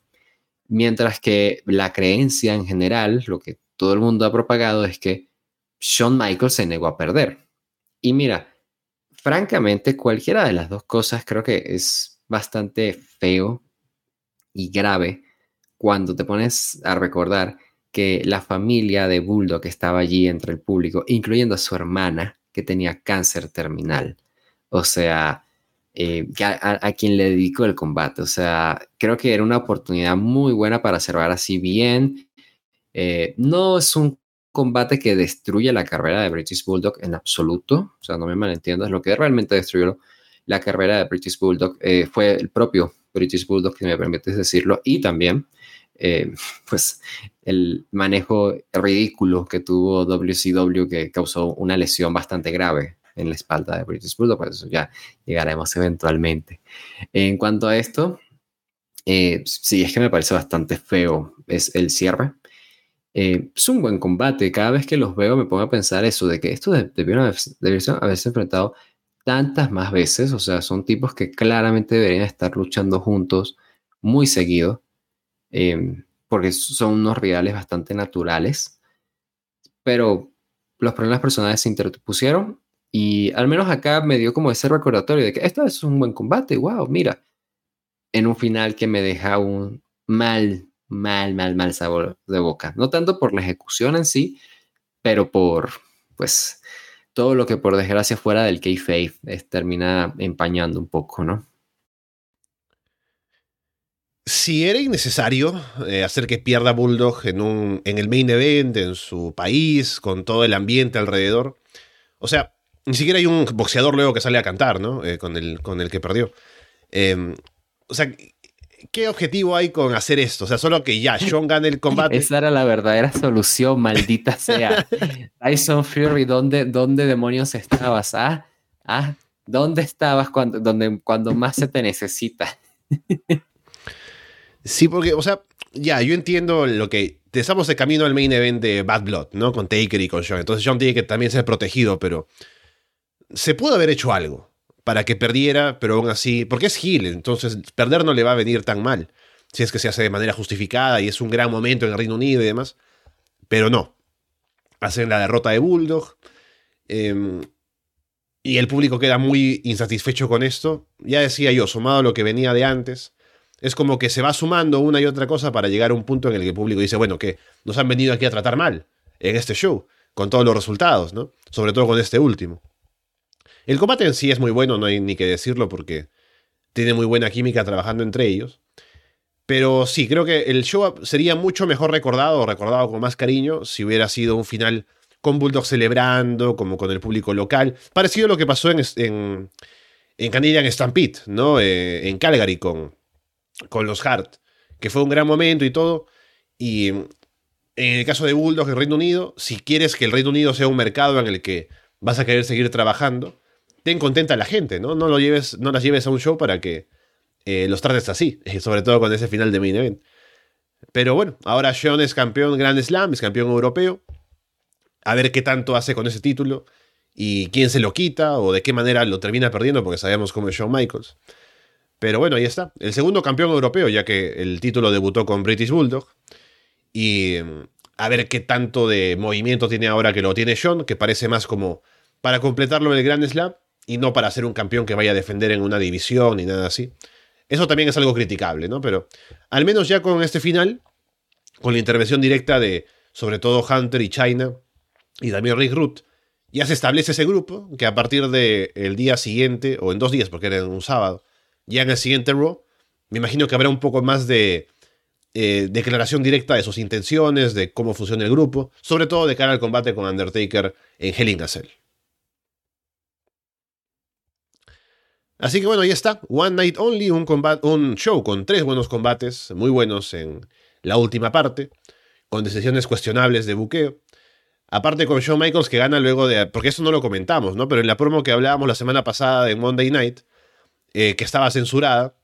Mientras que la creencia en general, lo que todo el mundo ha propagado es que Shawn Michaels se negó a perder. Y mira, francamente, cualquiera de las dos cosas creo que es bastante feo y grave cuando te pones a recordar que la familia de Bulldog estaba allí entre el público, incluyendo a su hermana, que tenía cáncer terminal. O sea, eh, a, quien le dedicó el combate. O sea, creo que era una oportunidad muy buena para cerrar así bien. Eh, no es un combate que destruye la carrera de British Bulldog en absoluto. O sea, no me malentiendas. Lo que realmente destruyó la carrera de British Bulldog eh, fue el propio British Bulldog, que me permites decirlo, y también, pues, el manejo ridículo que tuvo WCW que causó una lesión bastante grave en la espalda de British Bulldog, por eso ya llegaremos eventualmente. En cuanto a esto, eh, sí, es que me parece bastante feo es el cierre. Eh, es un buen combate. Cada vez que los veo me pongo a pensar eso, de que estos debieron haberse enfrentado tantas más veces. O sea, son tipos que claramente deberían estar luchando juntos muy seguido. em, porque son unos rivales bastante naturales, pero los problemas personales se interpusieron y al menos acá me dio como ese recordatorio de que esto es un buen combate, wow, mira, en un final que me deja un mal, mal, mal, mal sabor de boca. No tanto por la ejecución en sí, pero por, pues, todo lo que por desgracia fuera del kayfabe termina empañando un poco, ¿no? Si era innecesario eh, hacer que pierda Bulldog en, un, en el main event, en su país, con todo el ambiente alrededor. O sea, ni siquiera hay un boxeador luego que sale a cantar, ¿no? Eh, con, el, con el que perdió. Em, o sea, ¿qué objetivo hay con hacer esto? O sea, solo que ya Sean gane el combate. Esa era la verdadera solución, maldita sea. Tyson Fury, ¿dónde, ¿dónde demonios estabas? ¿Ah? ¿Ah? ¿Dónde estabas cuando, donde, cuando más se te necesita? sí, porque, o sea, ya, yo entiendo lo que. Estamos de camino al main event de Bad Blood, ¿no? Con Taker y con Sean. Entonces, Sean tiene que también ser protegido, pero. Se pudo haber hecho algo para que perdiera, pero aún así, porque es Hill, entonces perder no le va a venir tan mal, si es que se hace de manera justificada y es un gran momento en el Reino Unido y demás, pero no. Hacen la derrota de Bulldog em, y el público queda muy insatisfecho con esto. Ya decía yo, sumado a lo que venía de antes, es como que se va sumando una y otra cosa para llegar a un punto en el que el público dice, bueno, que nos han venido aquí a tratar mal en este show, con todos los resultados, ¿no? Sobre todo con este último. El combate en sí es muy bueno, no hay ni que decirlo porque tiene muy buena química trabajando entre ellos. Pero sí, creo que el show sería mucho mejor recordado o recordado con más cariño si hubiera sido un final con Bulldog celebrando, como con el público local. Parecido a lo que pasó en, en, en Canadian Stampede, ¿no? Eh, en Calgary con, con los Hart, que fue un gran momento y todo. Y en el caso de Bulldog, el Reino Unido, si quieres que el Reino Unido sea un mercado en el que vas a querer seguir trabajando, ten contenta la gente, ¿no? No, lo lleves, no las lleves a un show para que eh, los trates así, sobre todo con ese final de main event. Pero bueno, ahora Sean es campeón Grand Slam, es campeón europeo. A ver qué tanto hace con ese título y quién se lo quita o de qué manera lo termina perdiendo, porque sabemos cómo es Shawn Michaels. Pero bueno, ahí está. El segundo campeón europeo, ya que el título debutó con British Bulldog. Y mm, a ver qué tanto de movimiento tiene ahora que lo tiene Sean, que parece más como para completarlo en el Grand Slam y no para ser un campeón que vaya a defender en una división ni nada así. Eso también es algo criticable, ¿no? Pero al menos ya con este final, con la intervención directa de sobre todo Hunter y China y también Rick Root, ya se establece ese grupo que a partir del día siguiente, o en dos días porque era en un sábado, ya en el siguiente Raw, me imagino que habrá un poco más de eh, declaración directa de sus intenciones, de cómo funciona el grupo, sobre todo de cara al combate con Undertaker en Hell in a Cell. Así que bueno, ahí está. One Night Only, un, show con tres buenos combates, muy buenos en la última parte, con decisiones cuestionables de buqueo. Aparte con Shawn Michaels que gana luego de... Porque eso no lo comentamos, ¿no? Pero en la promo que hablábamos la semana pasada de Monday Night, eh, que estaba censurada,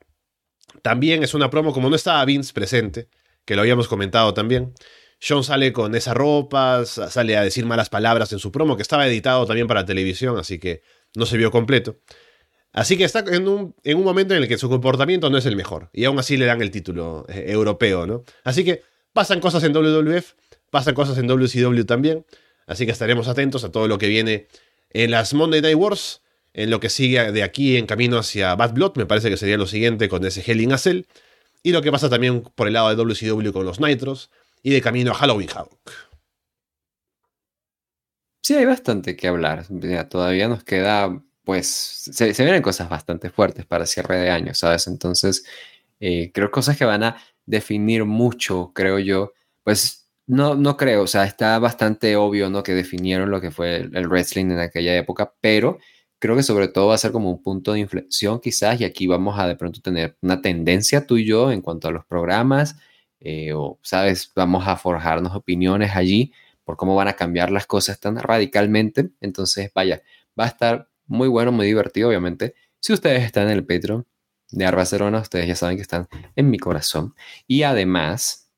también es una promo como no estaba Vince presente, que lo habíamos comentado también. Sean sale con esa ropa, sale a decir malas palabras en su promo, que estaba editado también para televisión, así que no se vio completo. Así que está en un, en un, momento en el que su comportamiento no es el mejor. Y aún así le dan el título eh, europeo, ¿no? Así que pasan cosas en WWF, pasan cosas en WCW también. Así que estaremos atentos a todo lo que viene en las Monday Night Wars, en lo que sigue de aquí en camino hacia Bad Blood, me parece que sería lo siguiente con ese Hell in a Cell. Y lo que pasa también por el lado de WCW con los Nitros y de camino a Halloween Havoc. Sí, hay bastante que hablar. todavía nos queda pues se, vienen cosas bastante fuertes para cierre de año, ¿sabes? Entonces, eh, creo cosas que van a definir mucho, creo yo. Pues no, no creo, o sea, está bastante obvio, ¿no? Que definieron lo que fue el, wrestling en aquella época, pero creo que sobre todo va a ser como un punto de inflexión quizás y aquí vamos a de pronto tener una tendencia tú y yo en cuanto a los programas eh, o, ¿sabes? Vamos a forjarnos opiniones allí por cómo van a cambiar las cosas tan radicalmente. Entonces, vaya, va a estar muy bueno, muy divertido, obviamente. Si ustedes están en el Patreon de Arbacerona, ustedes ya saben que están en mi corazón. Y además,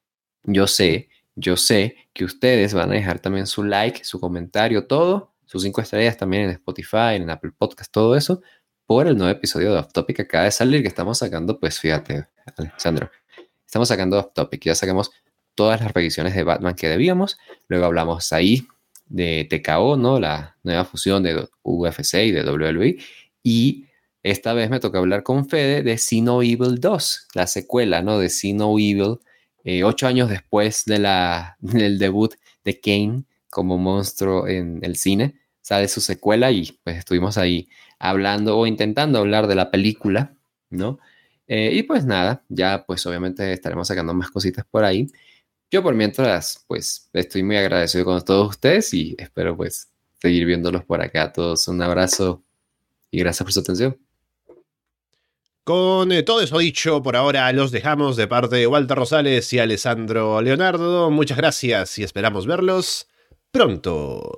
yo sé, yo sé que ustedes van a dejar también su like, su comentario, todo, sus cinco estrellas también en Spotify, en Apple Podcast, todo eso, por el nuevo episodio de Off Topic que acaba de salir, que estamos sacando, pues fíjate, Alexandro, estamos sacando off topic, ya sacamos todas las revisiones de Batman que debíamos, luego hablamos ahí de TKO, ¿no? La nueva fusión de UFC y de WWE, y esta vez me toca hablar con Fede de See No Evil 2, la secuela, ¿no? De See No Evil, eh, ocho años después de la, del debut de Kane como monstruo en el cine, sale su secuela y pues estuvimos ahí hablando o intentando hablar de la película, ¿no? Eh, y pues nada, ya pues obviamente estaremos sacando más cositas por ahí. Yo por mientras, pues estoy muy agradecido con todos ustedes y espero pues seguir viéndolos por acá. Todos un abrazo y gracias por su atención. Con eh, todo eso dicho, por ahora los dejamos de parte de Walter Rosales y Alessandro Leonardo. Muchas gracias y esperamos verlos pronto.